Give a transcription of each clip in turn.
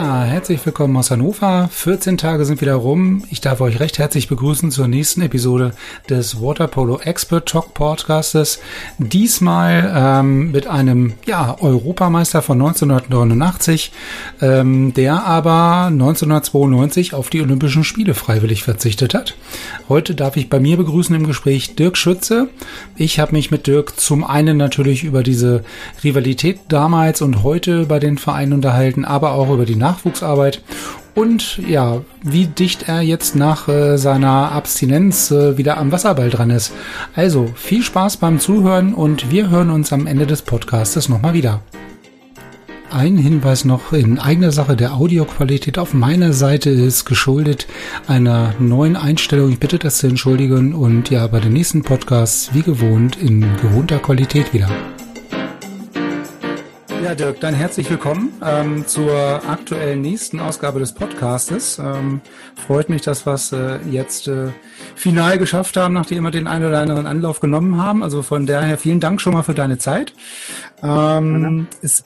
Ja, herzlich willkommen aus Hannover. 14 Tage sind wieder rum. Ich darf euch recht herzlich begrüßen zur nächsten Episode des Waterpolo Expert Talk Podcastes. Diesmal ähm, mit einem ja, Europameister von 1989, ähm, der aber 1992 auf die Olympischen Spiele freiwillig verzichtet hat. Heute darf ich bei mir begrüßen im Gespräch Dirk Schütze. Ich habe mich mit Dirk zum einen natürlich über diese Rivalität damals und heute bei den Vereinen unterhalten, aber auch über die Nachwuchsarbeit und ja, wie dicht er jetzt nach äh, seiner Abstinenz äh, wieder am Wasserball dran ist. Also viel Spaß beim Zuhören und wir hören uns am Ende des Podcastes nochmal wieder. Ein Hinweis noch in eigener Sache, der Audioqualität auf meiner Seite ist geschuldet einer neuen Einstellung. Ich bitte das zu entschuldigen und ja, bei den nächsten Podcasts wie gewohnt in gewohnter Qualität wieder. Ja, Dirk, dann herzlich willkommen ähm, zur aktuellen nächsten Ausgabe des Podcastes. Ähm, freut mich, dass wir es äh, jetzt äh, final geschafft haben, nachdem wir den einen oder anderen Anlauf genommen haben. Also von daher vielen Dank schon mal für deine Zeit. Ähm, es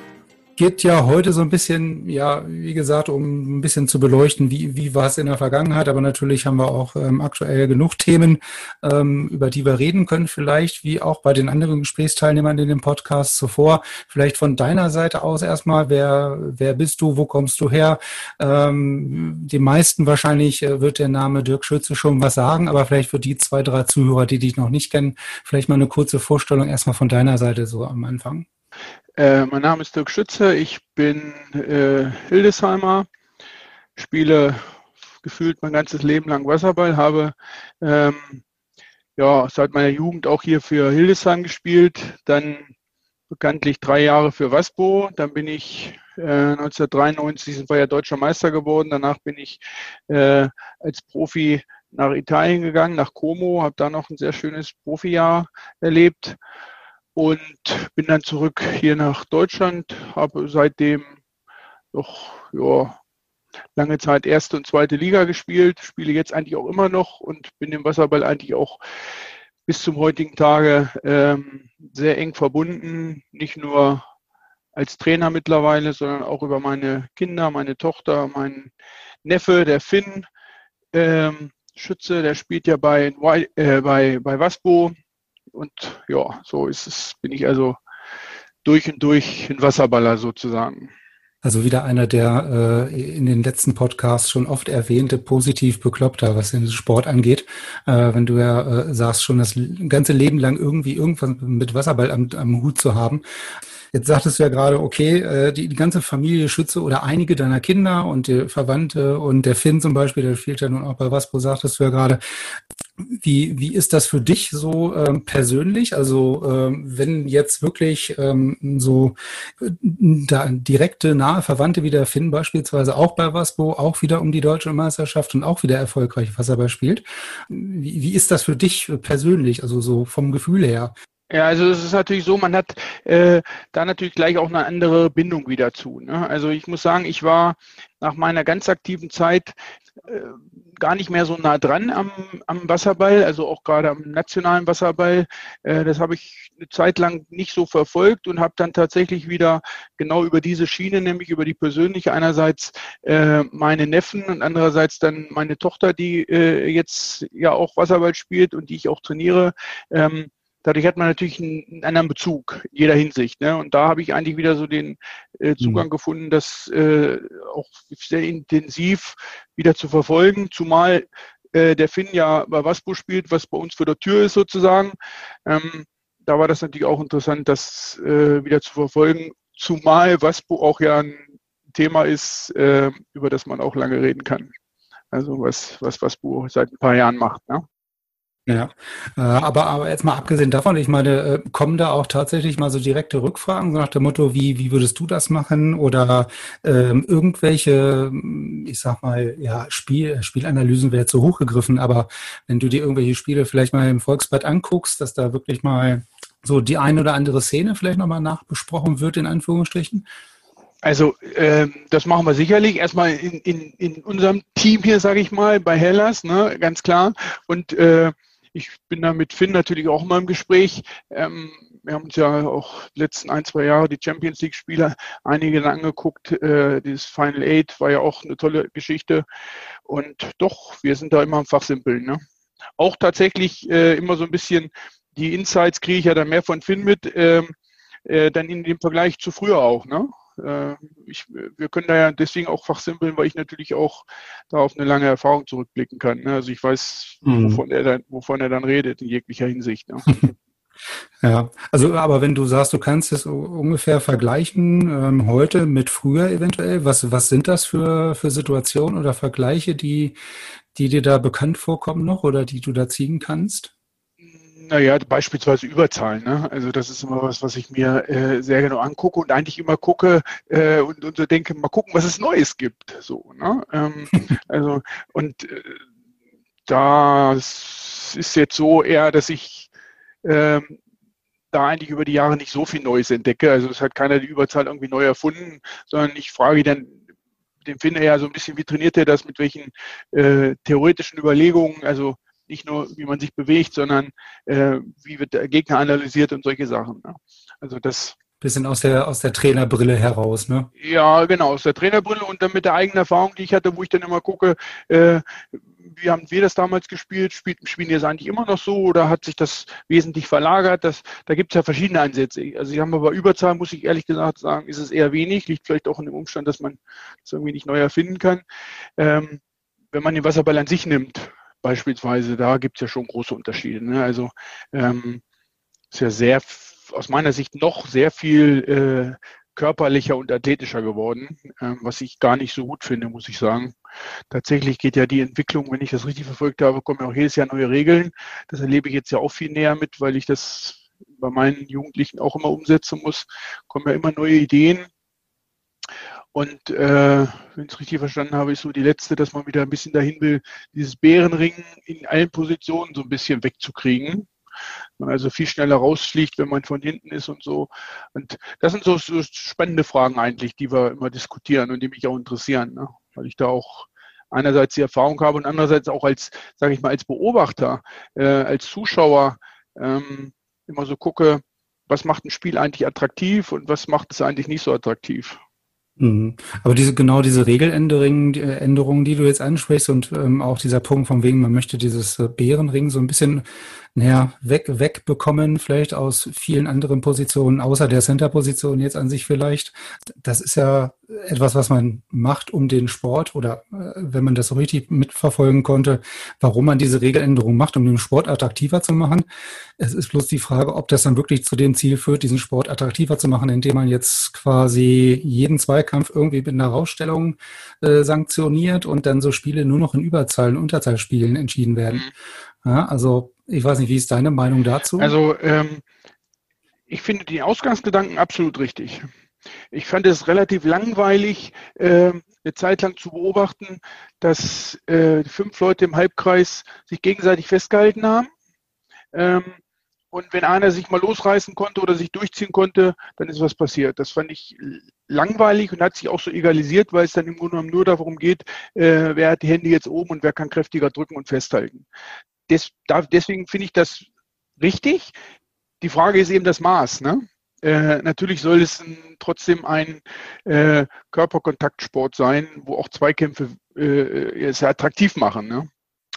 geht ja heute so ein bisschen, ja, wie gesagt, um ein bisschen zu beleuchten, wie, wie war es in der Vergangenheit. Aber natürlich haben wir auch ähm, aktuell genug Themen, ähm, über die wir reden können, vielleicht, wie auch bei den anderen Gesprächsteilnehmern in dem Podcast zuvor. Vielleicht von deiner Seite aus erstmal, wer, wer bist du, wo kommst du her? Ähm, die meisten wahrscheinlich äh, wird der Name Dirk Schütze schon was sagen, aber vielleicht für die zwei, drei Zuhörer, die dich noch nicht kennen, vielleicht mal eine kurze Vorstellung erstmal von deiner Seite so am Anfang. Äh, mein Name ist Dirk Schütze, ich bin äh, Hildesheimer, spiele gefühlt mein ganzes Leben lang Wasserball, habe ähm, ja, seit meiner Jugend auch hier für Hildesheim gespielt, dann bekanntlich drei Jahre für Waspo, dann bin ich äh, 1993 sind wir ja deutscher Meister geworden, danach bin ich äh, als Profi nach Italien gegangen, nach Como, habe da noch ein sehr schönes Profijahr erlebt und bin dann zurück hier nach Deutschland, habe seitdem noch ja, lange Zeit erste und zweite Liga gespielt, spiele jetzt eigentlich auch immer noch und bin dem Wasserball eigentlich auch bis zum heutigen Tage ähm, sehr eng verbunden, nicht nur als Trainer mittlerweile, sondern auch über meine Kinder, meine Tochter, mein Neffe, der Finn ähm, Schütze, der spielt ja bei, äh, bei, bei Waspo und ja, so ist es, bin ich also durch und durch ein Wasserballer sozusagen. Also wieder einer der äh, in den letzten Podcasts schon oft erwähnte positiv Bekloppter, was den Sport angeht. Äh, wenn du ja äh, sagst, schon das ganze Leben lang irgendwie irgendwas mit Wasserball am, am Hut zu haben. Jetzt sagtest du ja gerade, okay, äh, die, die ganze Familie Schütze oder einige deiner Kinder und die Verwandte und der Finn zum Beispiel, der spielt ja nun auch bei Waspo, sagtest du ja gerade. Wie, wie ist das für dich so ähm, persönlich? Also ähm, wenn jetzt wirklich ähm, so äh, da direkte nahe Verwandte wie der Finn beispielsweise auch bei Waspo, auch wieder um die deutsche Meisterschaft und auch wieder erfolgreich Wasserball spielt. Wie, wie ist das für dich persönlich, also so vom Gefühl her? Ja, also es ist natürlich so, man hat äh, da natürlich gleich auch eine andere Bindung wieder zu. Ne? Also ich muss sagen, ich war nach meiner ganz aktiven Zeit äh, gar nicht mehr so nah dran am, am Wasserball, also auch gerade am nationalen Wasserball. Äh, das habe ich eine Zeit lang nicht so verfolgt und habe dann tatsächlich wieder genau über diese Schiene, nämlich über die persönliche, einerseits äh, meine Neffen und andererseits dann meine Tochter, die äh, jetzt ja auch Wasserball spielt und die ich auch trainiere, ähm, Dadurch hat man natürlich einen, anderen Bezug in jeder Hinsicht. Ne? Und da habe ich eigentlich wieder so den äh. Zugang mhm. gefunden, das äh, auch sehr intensiv wieder zu verfolgen, zumal äh, der Finn ja bei Waspo spielt, was bei uns vor der Tür ist sozusagen. Ähm, da war das natürlich auch interessant, das äh, wieder zu verfolgen, zumal Waspo auch ja ein Thema ist, äh, über das man auch lange reden kann. Also was, was Waspo seit ein paar Jahren macht. Ne? Ja, äh, aber, aber jetzt mal abgesehen davon, ich meine, äh, kommen da auch tatsächlich mal so direkte Rückfragen, so nach dem Motto, wie, wie würdest du das machen? Oder ähm, irgendwelche, ich sag mal, ja, Spiel, Spielanalysen wäre zu hoch gegriffen, aber wenn du dir irgendwelche Spiele vielleicht mal im Volksbad anguckst, dass da wirklich mal so die ein oder andere Szene vielleicht nochmal nachbesprochen wird, in Anführungsstrichen? Also äh, das machen wir sicherlich erstmal in, in, in unserem Team hier, sage ich mal, bei Hellas, ne, ganz klar. Und äh, ich bin da mit Finn natürlich auch immer im Gespräch. Ähm, wir haben uns ja auch die letzten ein, zwei Jahre die Champions League-Spieler einige angeguckt. Äh, dieses Final Eight war ja auch eine tolle Geschichte. Und doch, wir sind da immer am Fachsimpeln. Ne? Auch tatsächlich äh, immer so ein bisschen die Insights kriege ich ja dann mehr von Finn mit, ähm, äh, dann in dem Vergleich zu früher auch. Ne? Äh, ich, wir können da ja deswegen auch fachsimpeln, weil ich natürlich auch da auf eine lange Erfahrung zurückblicken kann. Ne? Also ich weiß, mhm. wovon, er dann, wovon er dann redet in jeglicher Hinsicht. Ne? Ja, also aber wenn du sagst, du kannst es ungefähr vergleichen ähm, heute mit früher eventuell, was, was sind das für, für Situationen oder Vergleiche, die, die dir da bekannt vorkommen noch oder die du da ziehen kannst? Naja, beispielsweise Überzahlen. Ne? Also das ist immer was, was ich mir äh, sehr genau angucke und eigentlich immer gucke äh, und, und so denke, mal gucken, was es Neues gibt. So, ne? Ähm, also und äh, das ist jetzt so eher, dass ich ähm, da eigentlich über die Jahre nicht so viel Neues entdecke. Also es hat keiner die Überzahl irgendwie neu erfunden, sondern ich frage dann den Finder ja so ein bisschen, wie trainiert er das, mit welchen äh, theoretischen Überlegungen, also nicht nur, wie man sich bewegt, sondern äh, wie wird der Gegner analysiert und solche Sachen. Ne? Also das bisschen aus der aus der Trainerbrille heraus, ne? Ja, genau, aus der Trainerbrille und dann mit der eigenen Erfahrung, die ich hatte, wo ich dann immer gucke, äh, wie haben wir das damals gespielt? Spiel, spielen die es eigentlich immer noch so oder hat sich das wesentlich verlagert? Das, da gibt es ja verschiedene Ansätze. Also ich habe aber Überzahl, muss ich ehrlich gesagt sagen, ist es eher wenig, liegt vielleicht auch in dem Umstand, dass man das irgendwie nicht neu erfinden kann. Ähm, wenn man den Wasserball an sich nimmt, beispielsweise, da gibt es ja schon große Unterschiede. Ne? Also ähm, ist ja sehr, aus meiner Sicht noch sehr viel äh, körperlicher und athletischer geworden, ähm, was ich gar nicht so gut finde, muss ich sagen. Tatsächlich geht ja die Entwicklung, wenn ich das richtig verfolgt habe, kommen ja auch jedes Jahr neue Regeln. Das erlebe ich jetzt ja auch viel näher mit, weil ich das bei meinen Jugendlichen auch immer umsetzen muss. Kommen ja immer neue Ideen. Und äh, wenn ich es richtig verstanden habe, ist so die letzte, dass man wieder ein bisschen dahin will, dieses Bärenringen in allen Positionen so ein bisschen wegzukriegen. Man also viel schneller rausfliegt, wenn man von hinten ist und so. Und das sind so, so spannende Fragen eigentlich, die wir immer diskutieren und die mich auch interessieren, ne? weil ich da auch einerseits die Erfahrung habe und andererseits auch als, sage ich mal, als Beobachter, äh, als Zuschauer ähm, immer so gucke, was macht ein Spiel eigentlich attraktiv und was macht es eigentlich nicht so attraktiv. Mhm. Aber diese genau diese Regeländerungen, die, äh, die du jetzt ansprichst und ähm, auch dieser Punkt von wegen, man möchte dieses äh, Bärenring so ein bisschen naja, weg, wegbekommen, vielleicht aus vielen anderen Positionen, außer der Center-Position jetzt an sich vielleicht. Das ist ja etwas, was man macht, um den Sport oder äh, wenn man das so richtig mitverfolgen konnte, warum man diese Regeländerung macht, um den Sport attraktiver zu machen. Es ist bloß die Frage, ob das dann wirklich zu dem Ziel führt, diesen Sport attraktiver zu machen, indem man jetzt quasi jeden Zweikampf irgendwie mit einer Rausstellung äh, sanktioniert und dann so Spiele nur noch in Überzahlen, Unterzahlspielen entschieden werden. Mhm. Ja, also ich weiß nicht, wie ist deine Meinung dazu? Also ähm, ich finde die Ausgangsgedanken absolut richtig. Ich fand es relativ langweilig, äh, eine Zeit lang zu beobachten, dass äh, fünf Leute im Halbkreis sich gegenseitig festgehalten haben. Ähm, und wenn einer sich mal losreißen konnte oder sich durchziehen konnte, dann ist was passiert. Das fand ich langweilig und hat sich auch so egalisiert, weil es dann im Grunde genommen nur darum geht, äh, wer hat die Hände jetzt oben und wer kann kräftiger drücken und festhalten. Des, da, deswegen finde ich das richtig. Die Frage ist eben das Maß. Ne? Äh, natürlich soll es ein, trotzdem ein äh, Körperkontaktsport sein, wo auch Zweikämpfe äh, es attraktiv machen. Ne?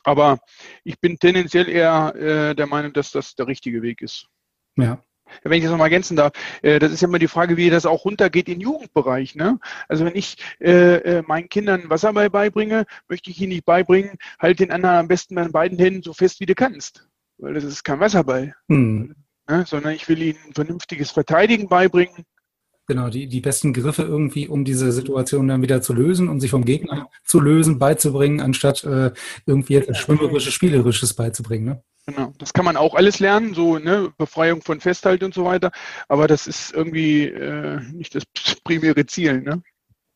Aber ich bin tendenziell eher äh, der Meinung, dass das der richtige Weg ist. Ja. Wenn ich das nochmal ergänzen darf, äh, das ist ja immer die Frage, wie das auch runtergeht in den Jugendbereich. Ne? Also wenn ich äh, äh, meinen Kindern Wasserball beibringe, möchte ich ihnen nicht beibringen, halt den anderen am besten mit beiden Händen so fest, wie du kannst. Weil das ist kein Wasserball. Hm ne, sondern ich will ihnen vernünftiges Verteidigen beibringen. Genau, die, die besten Griffe irgendwie, um diese Situation dann wieder zu lösen, um sich vom Gegner zu lösen, beizubringen, anstatt äh, irgendwie etwas Schwimmerisches, Spielerisches beizubringen. Ne? Genau, das kann man auch alles lernen, so ne, Befreiung von Festhalt und so weiter. Aber das ist irgendwie äh, nicht das primäre Ziel. Ne?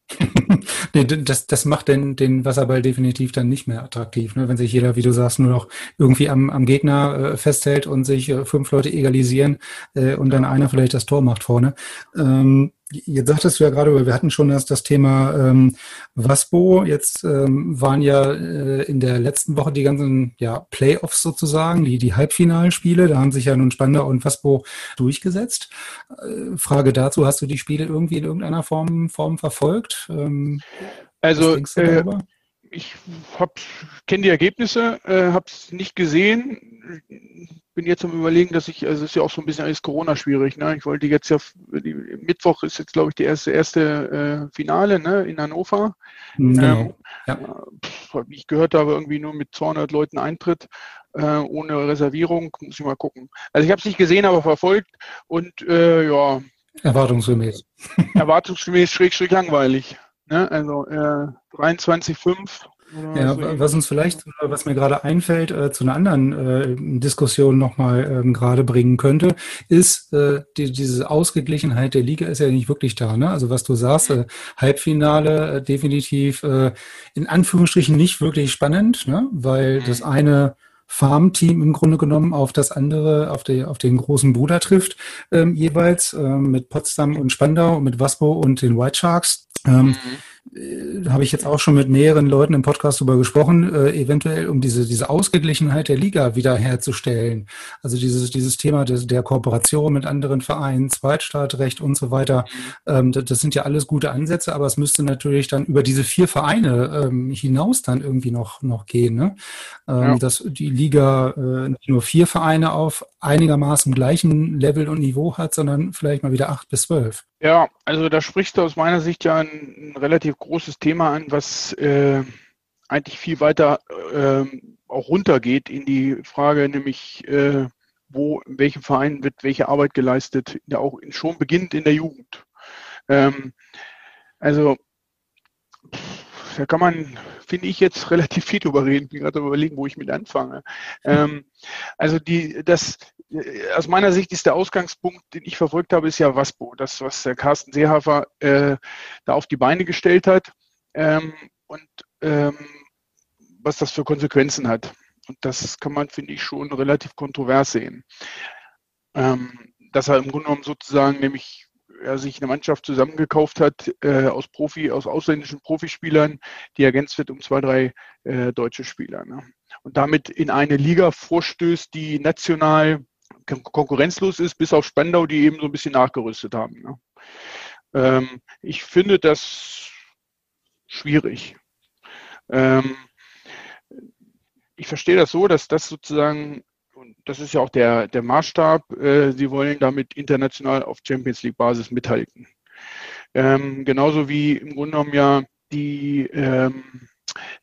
nee, das, das macht den, den Wasserball definitiv dann nicht mehr attraktiv, ne? wenn sich jeder, wie du sagst, nur noch irgendwie am, am Gegner äh, festhält und sich äh, fünf Leute egalisieren äh, und dann einer vielleicht das Tor macht vorne. Ähm, Jetzt sagtest du ja gerade, wir hatten schon das, das Thema ähm, Waspo. Jetzt ähm, waren ja äh, in der letzten Woche die ganzen ja, Playoffs sozusagen, die, die Halbfinalspiele. Da haben sich ja nun Spandau und Waspo durchgesetzt. Äh, Frage dazu, hast du die Spiele irgendwie in irgendeiner Form, Form verfolgt? Ähm, also äh, ich kenne die Ergebnisse, äh, habe es nicht gesehen bin jetzt am überlegen, dass ich, also es ist ja auch so ein bisschen alles Corona schwierig, ne? Ich wollte jetzt ja, die, Mittwoch ist jetzt, glaube ich, die erste, erste äh, Finale, ne, in Hannover. Mhm. Ähm, ja. Wie ich gehört habe, irgendwie nur mit 200 Leuten Eintritt, äh, ohne Reservierung, muss ich mal gucken. Also ich habe es nicht gesehen, aber verfolgt und äh, ja. Erwartungsgemäß. Erwartungsgemäß schräg, schräg langweilig. Ne? Also äh, 23,5 ja, was uns vielleicht, was mir gerade einfällt, äh, zu einer anderen äh, Diskussion nochmal ähm, gerade bringen könnte, ist, äh, die, diese Ausgeglichenheit der Liga ist ja nicht wirklich da. Ne? Also was du sagst, äh, Halbfinale äh, definitiv äh, in Anführungsstrichen nicht wirklich spannend, ne? weil das mhm. eine Farmteam im Grunde genommen auf das andere, auf, die, auf den großen Bruder trifft, ähm, jeweils ähm, mit Potsdam und Spandau, mit Waspo und den White Sharks. Ähm, mhm äh, habe ich jetzt auch schon mit mehreren Leuten im Podcast darüber gesprochen, äh, eventuell um diese, diese Ausgeglichenheit der Liga wiederherzustellen. Also dieses, dieses Thema des, der Kooperation mit anderen Vereinen, Zweitstaatrecht und so weiter. Ähm, das, das, sind ja alles gute Ansätze, aber es müsste natürlich dann über diese vier Vereine ähm, hinaus dann irgendwie noch, noch gehen. Ne? Ähm, ja. Dass die Liga äh, nicht nur vier Vereine auf einigermaßen gleichen Level und Niveau hat, sondern vielleicht mal wieder acht bis zwölf. Ja, also da sprichst du aus meiner Sicht ja ein, ein relativ großes Thema an, was äh, eigentlich viel weiter äh, auch runtergeht in die Frage, nämlich äh, wo, in welchem Verein wird welche Arbeit geleistet, ja auch in, schon beginnt in der Jugend. Ähm, also da kann man, finde ich, jetzt relativ viel drüber reden. Ich bin gerade überlegen, wo ich mit anfange. Ähm, also die, das, aus meiner Sicht ist der Ausgangspunkt, den ich verfolgt habe, ist ja Waspo, das, was der Carsten Seehafer äh, da auf die Beine gestellt hat ähm, und ähm, was das für Konsequenzen hat. Und das kann man, finde ich, schon relativ kontrovers sehen. Ähm, dass er im Grunde genommen sozusagen nämlich er sich eine Mannschaft zusammengekauft hat äh, aus Profi, aus ausländischen Profispielern, die ergänzt wird um zwei, drei äh, deutsche Spieler. Ne? Und damit in eine Liga vorstößt, die national konkurrenzlos ist, bis auf Spandau, die eben so ein bisschen nachgerüstet haben. Ne? Ähm, ich finde das schwierig. Ähm, ich verstehe das so, dass das sozusagen, und das ist ja auch der, der Maßstab, äh, sie wollen damit international auf Champions League Basis mithalten. Ähm, genauso wie im Grunde genommen ja die ähm,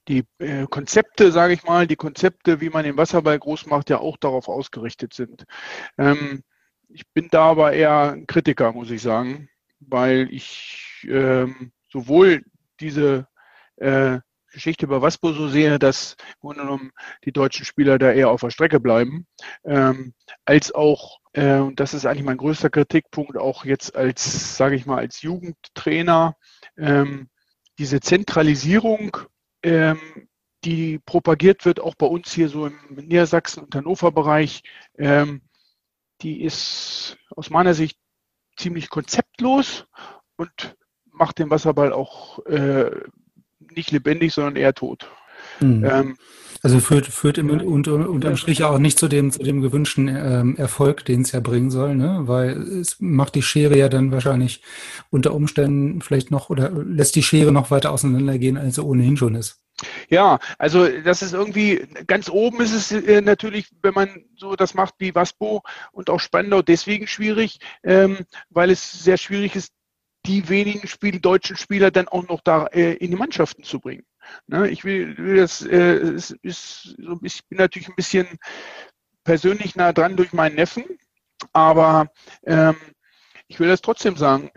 die äh, Konzepte, sage ich mal, die Konzepte, wie man den Wasserball groß macht, ja auch darauf ausgerichtet sind. Ähm, ich bin da aber eher ein Kritiker, muss ich sagen, weil ich ähm, sowohl diese äh, Geschichte über Waspo so sehe, dass genommen die deutschen Spieler da eher auf der Strecke bleiben, ähm, als auch, äh, und das ist eigentlich mein größter Kritikpunkt, auch jetzt als, sage ich mal, als Jugendtrainer, ähm, diese Zentralisierung ähm, die propagiert wird, auch bei uns hier so im Niedersachsen- und Hannover-Bereich, ähm, die ist aus meiner Sicht ziemlich konzeptlos und macht den Wasserball auch äh, nicht lebendig, sondern eher tot. Mhm. Ähm, also führt, führt im, unter, unterm Strich auch nicht zu dem, zu dem gewünschten ähm, Erfolg, den es ja bringen soll, ne? weil es macht die Schere ja dann wahrscheinlich unter Umständen vielleicht noch oder lässt die Schere noch weiter auseinandergehen, als sie ohnehin schon ist. Ja, also das ist irgendwie, ganz oben ist es äh, natürlich, wenn man so das macht wie Waspo und auch Spandau, deswegen schwierig, ähm, weil es sehr schwierig ist, die wenigen Spiel, deutschen Spieler dann auch noch da äh, in die Mannschaften zu bringen. Ne, ich will, will das, äh, ist, ist so, ich bin natürlich ein bisschen persönlich nah dran durch meinen Neffen, aber ähm, ich will das trotzdem sagen.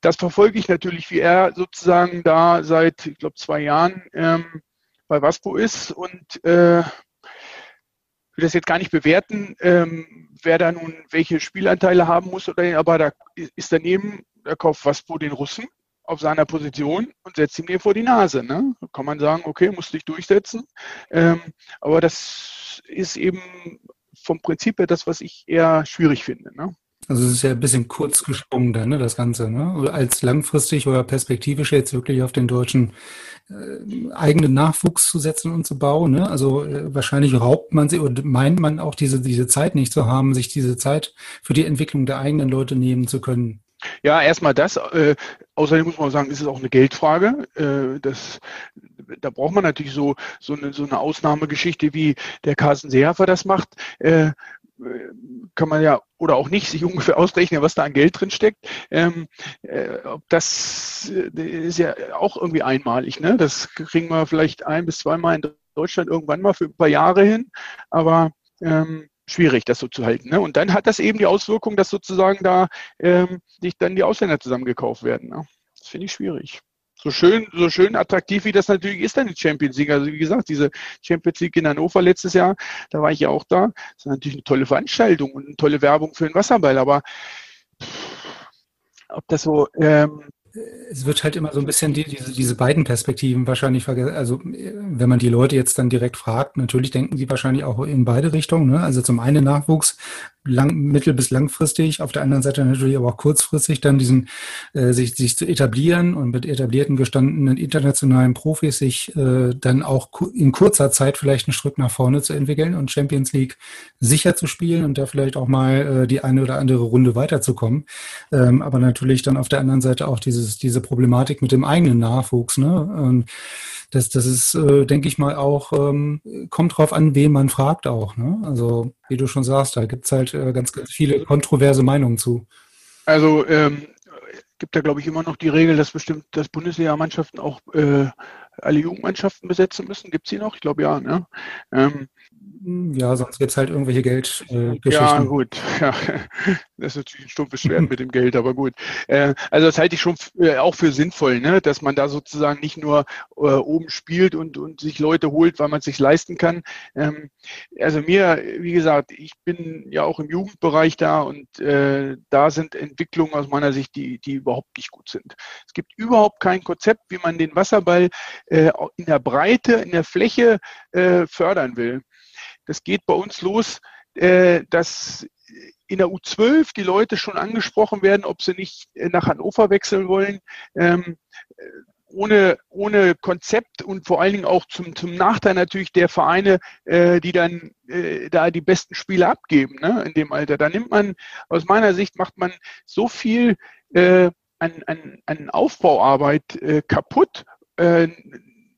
Das verfolge ich natürlich, wie er sozusagen da seit, ich glaube, zwei Jahren ähm, bei Waspo ist und äh, will das jetzt gar nicht bewerten, ähm, wer da nun welche Spielanteile haben muss, oder, aber da ist daneben der Kopf was vor den Russen auf seiner Position und setzt ihm den vor die Nase. Ne? Da kann man sagen, okay, musst dich durchsetzen. Ähm, aber das ist eben vom Prinzip her das, was ich eher schwierig finde. Ne? Also es ist ja ein bisschen kurz gesprungen dann, ne, das Ganze, ne? Als langfristig oder perspektivisch jetzt wirklich auf den deutschen äh, eigenen Nachwuchs zu setzen und zu bauen. Ne? Also äh, wahrscheinlich raubt man sie oder meint man auch diese, diese Zeit nicht zu haben, sich diese Zeit für die Entwicklung der eigenen Leute nehmen zu können. Ja, erstmal das. Äh, außerdem muss man sagen, ist es auch eine Geldfrage. Äh, das, da braucht man natürlich so, so, eine, so eine Ausnahmegeschichte, wie der Carsten Seehofer das macht. Äh, kann man ja oder auch nicht sich ungefähr ausrechnen, was da an Geld drin steckt. Ähm, äh, das ist ja auch irgendwie einmalig. Ne? Das kriegen wir vielleicht ein bis zweimal in Deutschland irgendwann mal für ein paar Jahre hin, aber ähm, schwierig, das so zu halten. Ne? Und dann hat das eben die Auswirkung, dass sozusagen da ähm, sich dann die Ausländer zusammengekauft werden. Ne? Das finde ich schwierig so schön, so schön attraktiv wie das natürlich ist, dann die Champions League. Also wie gesagt, diese Champions League in Hannover letztes Jahr, da war ich ja auch da. Das ist natürlich eine tolle Veranstaltung und eine tolle Werbung für den Wasserball. Aber ob das so ähm, es wird halt immer so ein bisschen die, diese, diese beiden Perspektiven wahrscheinlich vergessen. Also wenn man die Leute jetzt dann direkt fragt, natürlich denken sie wahrscheinlich auch in beide Richtungen. Ne? Also zum einen Nachwuchs, lang, mittel- bis langfristig, auf der anderen Seite natürlich aber auch kurzfristig dann diesen äh, sich, sich zu etablieren und mit etablierten, gestandenen internationalen Profis sich äh, dann auch in kurzer Zeit vielleicht einen Schritt nach vorne zu entwickeln und Champions League sicher zu spielen und da vielleicht auch mal äh, die eine oder andere Runde weiterzukommen. Ähm, aber natürlich dann auf der anderen Seite auch dieses, diese Problematik mit dem eigenen Nachwuchs. Ne? Ähm, das, das ist, äh, denke ich mal, auch, ähm, kommt drauf an, wen man fragt auch. Ne? Also, wie du schon sagst, da gibt's halt äh, ganz, ganz viele kontroverse Meinungen zu. Also ähm, gibt da, glaube ich, immer noch die Regel, dass bestimmt, dass Bundesliga-Mannschaften auch äh, alle Jugendmannschaften besetzen müssen. Gibt es die noch? Ich glaube ja. Ne? Ähm, ja, sonst gibt es halt irgendwelche Geldgeschichten. Äh, ja, gut. Ja, das ist natürlich ein stumpfes Schwert mit dem Geld, aber gut. Äh, also das halte ich schon äh, auch für sinnvoll, ne? dass man da sozusagen nicht nur äh, oben spielt und, und sich Leute holt, weil man es sich leisten kann. Ähm, also mir, wie gesagt, ich bin ja auch im Jugendbereich da und äh, da sind Entwicklungen aus meiner Sicht, die, die überhaupt nicht gut sind. Es gibt überhaupt kein Konzept, wie man den Wasserball äh, in der Breite, in der Fläche fördern will. Das geht bei uns los, äh, dass in der U12 die Leute schon angesprochen werden, ob sie nicht äh, nach Hannover wechseln wollen. Ähm, äh, ohne, ohne Konzept und vor allen Dingen auch zum, zum Nachteil natürlich der Vereine, äh, die dann äh, da die besten Spiele abgeben ne, in dem Alter. Da nimmt man, aus meiner Sicht, macht man so viel äh, an, an, an Aufbauarbeit äh, kaputt, äh,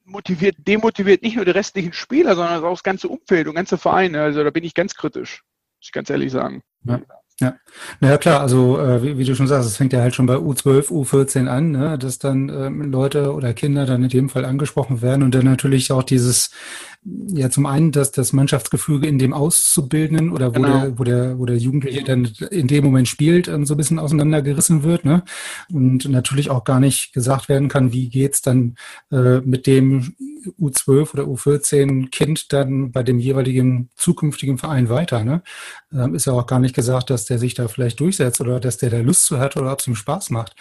motiviert, demotiviert nicht nur die restlichen Spieler, sondern auch das ganze Umfeld und ganze Vereine. Also da bin ich ganz kritisch, muss ich ganz ehrlich sagen. Ja. Ja, naja klar, also äh, wie, wie, du schon sagst, es fängt ja halt schon bei U12, U14 an, ne, dass dann ähm, Leute oder Kinder dann in dem Fall angesprochen werden und dann natürlich auch dieses ja zum einen, dass das Mannschaftsgefüge in dem Auszubildenden oder wo, genau. der, wo, der, wo der Jugendliche dann in dem Moment spielt, ähm, so ein bisschen auseinandergerissen wird. Ne? Und natürlich auch gar nicht gesagt werden kann, wie geht's dann äh, mit dem U12 oder U14 Kind dann bei dem jeweiligen zukünftigen Verein weiter. Ne? Ist ja auch gar nicht gesagt, dass der sich da vielleicht durchsetzt oder dass der da Lust zu hat oder ob es ihm Spaß macht.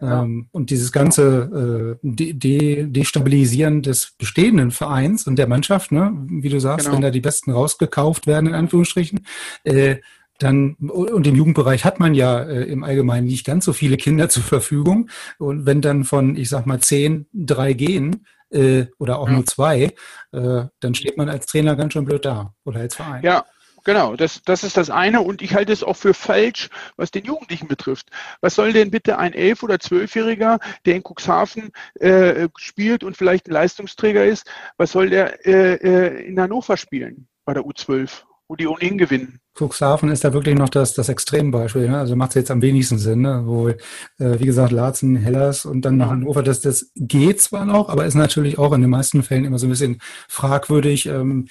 Ja. Ähm, und dieses ganze äh, De De Destabilisieren des bestehenden Vereins und der Mannschaft Mannschaft, ne? wie du sagst, genau. wenn da die Besten rausgekauft werden, in Anführungsstrichen, äh, dann, und im Jugendbereich hat man ja äh, im Allgemeinen nicht ganz so viele Kinder zur Verfügung. Und wenn dann von, ich sag mal, zehn, drei gehen, äh, oder auch ja. nur zwei, äh, dann steht man als Trainer ganz schön blöd da oder als Verein. Ja, Genau, das, das ist das eine und ich halte es auch für falsch, was den Jugendlichen betrifft. Was soll denn bitte ein Elf- oder Zwölfjähriger, der in Cuxhaven äh, spielt und vielleicht ein Leistungsträger ist, was soll der äh, äh in Hannover spielen bei der U12, wo die ohnehin gewinnen? Cuxhaven ist da wirklich noch das, das Extrembeispiel. Ne? Also macht es jetzt am wenigsten Sinn, ne? wo, äh, wie gesagt, Laatzen, Hellas und dann nach Hannover, das, das geht zwar noch, aber ist natürlich auch in den meisten Fällen immer so ein bisschen fragwürdig. Ähm,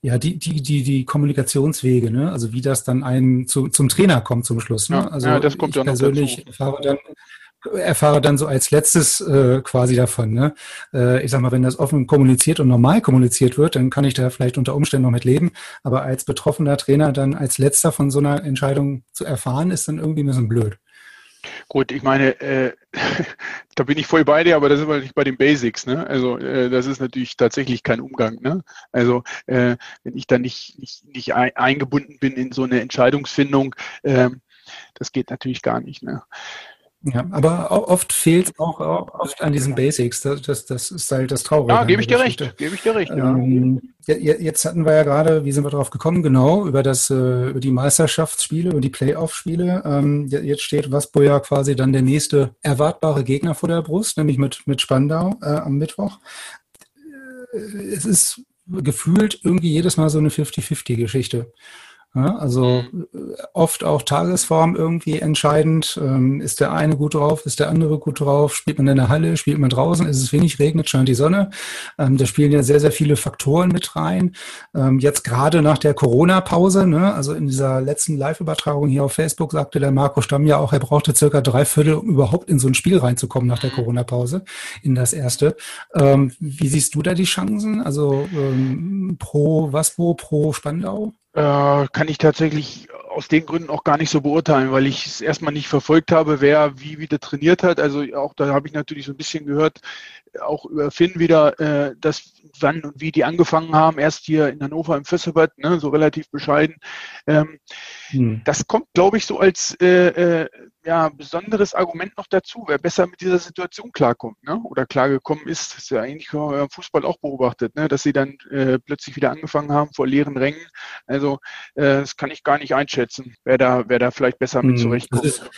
ja, die, die, die, die Kommunikationswege, ne? Also wie das dann einen zu, zum Trainer kommt zum Schluss. Ne? Ja, also ja, das kommt ich persönlich erfahre dann erfahre dann so als letztes äh, quasi davon. Ne? Äh, ich sag mal, wenn das offen kommuniziert und normal kommuniziert wird, dann kann ich da vielleicht unter Umständen noch mit leben. Aber als betroffener Trainer dann als letzter von so einer Entscheidung zu erfahren, ist dann irgendwie ein bisschen blöd. Gut, ich meine, äh, da bin ich voll bei dir, aber da sind wir nicht bei den Basics. Ne? Also äh, das ist natürlich tatsächlich kein Umgang. Ne? Also äh, wenn ich da nicht, nicht, nicht eingebunden bin in so eine Entscheidungsfindung, äh, das geht natürlich gar nicht. Ne? Ja, aber oft fehlt es auch oft an diesen Basics. Das, das, das ist halt das Traurige. Ja, gebe ich dir recht. Gebe ich dir recht. Ja. Ähm, jetzt hatten wir ja gerade, wie sind wir darauf gekommen? Genau über das äh, über die Meisterschaftsspiele und die Playoff-Spiele. Ähm, jetzt steht Waspo ja quasi dann der nächste erwartbare Gegner vor der Brust, nämlich mit mit Spandau äh, am Mittwoch. Äh, es ist gefühlt irgendwie jedes Mal so eine 50-50-Geschichte. Ja, also mhm. äh, oft auch Tagesform irgendwie entscheidend. Ähm, ist der eine gut drauf, ist der andere gut drauf? Spielt man in der Halle, spielt man draußen? Ist es wenig regnet, scheint die Sonne? Ähm, da spielen ja sehr, sehr viele Faktoren mit rein. Ähm, jetzt gerade nach der Corona-Pause, ne, also in dieser letzten Live-Übertragung hier auf Facebook sagte der Marco Stamm ja auch, er brauchte circa drei Viertel, um überhaupt in so ein Spiel reinzukommen nach der. Corona-Pause, in das erste. Wie siehst du da die Chancen? Also pro Waspo, pro Spandau? Äh, kann ich tatsächlich aus den Gründen auch gar nicht so beurteilen, weil ich es erstmal nicht verfolgt habe, wer wie wieder trainiert hat. Also auch da habe ich natürlich so ein bisschen gehört, auch über Finn wieder, äh, dass wann und wie die angefangen haben, erst hier in Hannover im Festival, ne, so relativ bescheiden. Ähm, hm. Das kommt, glaube ich, so als äh, äh, ja, besonderes Argument noch dazu, wer besser mit dieser Situation klarkommt ne? oder klargekommen ist. Das ist ja eigentlich im Fußball auch beobachtet, ne? dass sie dann äh, plötzlich wieder angefangen haben vor leeren Rängen. Also äh, das kann ich gar nicht einschätzen, wer da, wer da vielleicht besser mit hm. zurechtkommt.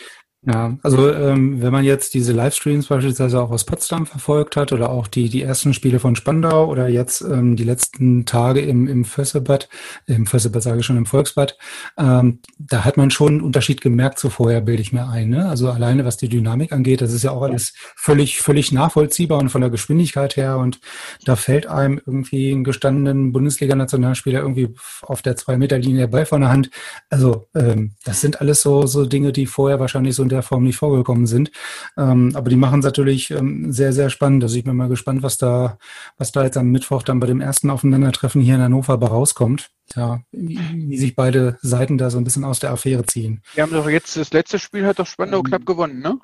Ja, also ähm, wenn man jetzt diese Livestreams beispielsweise auch aus Potsdam verfolgt hat oder auch die die ersten Spiele von Spandau oder jetzt ähm, die letzten Tage im im Fössebad, im Fössebad sage ich schon im Volksbad, ähm, da hat man schon einen Unterschied gemerkt zu vorher, bilde ich mir ein. Ne? Also alleine was die Dynamik angeht, das ist ja auch alles völlig völlig nachvollziehbar und von der Geschwindigkeit her und da fällt einem irgendwie einen gestandenen Bundesliga-Nationalspieler irgendwie auf der zwei Meter Linie der Ball von der Hand. Also ähm, das sind alles so so Dinge, die vorher wahrscheinlich so der Form nicht vorgekommen sind. Ähm, aber die machen es natürlich ähm, sehr, sehr spannend. Also ich bin mal gespannt, was da, was da jetzt am Mittwoch dann bei dem ersten Aufeinandertreffen hier in Hannover bei rauskommt. Ja, wie, wie sich beide Seiten da so ein bisschen aus der Affäre ziehen. Wir haben doch jetzt das letzte Spiel hat doch Spandau ähm, knapp gewonnen, ne?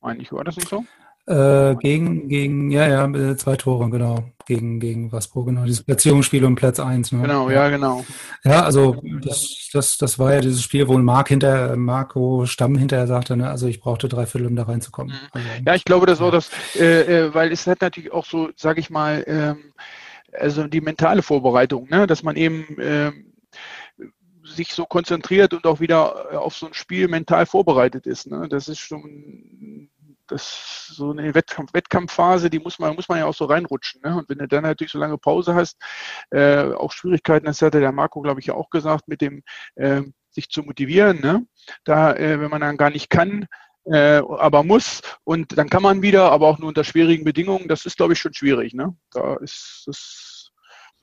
Eigentlich war das nicht so? Äh, gegen, gegen, ja, ja, äh, zwei Tore, genau. Gegen, gegen Waspro, genau. Dieses Platzierungsspiel um Platz eins. Ne? Genau, ja, genau. Ja, also das, das, das war ja dieses Spiel, wo Mark hinter, Marco Stamm hinterher sagte, ne, also ich brauchte drei Viertel, um da reinzukommen. Mhm. Also, ja, ich glaube, das war das, äh, äh, weil es hat natürlich auch so, sag ich mal, ähm, also die mentale Vorbereitung, ne, dass man eben ähm, sich so konzentriert und auch wieder auf so ein Spiel mental vorbereitet ist. Ne? Das ist schon das so eine Wettkampf, Wettkampfphase, die muss man, muss man ja auch so reinrutschen. Ne? Und wenn du dann natürlich so lange Pause hast, äh, auch Schwierigkeiten, das hatte der Marco, glaube ich, ja auch gesagt, mit dem äh, sich zu motivieren. Ne? Da, äh, wenn man dann gar nicht kann, äh, aber muss und dann kann man wieder, aber auch nur unter schwierigen Bedingungen, das ist, glaube ich, schon schwierig. Ne? Da ist das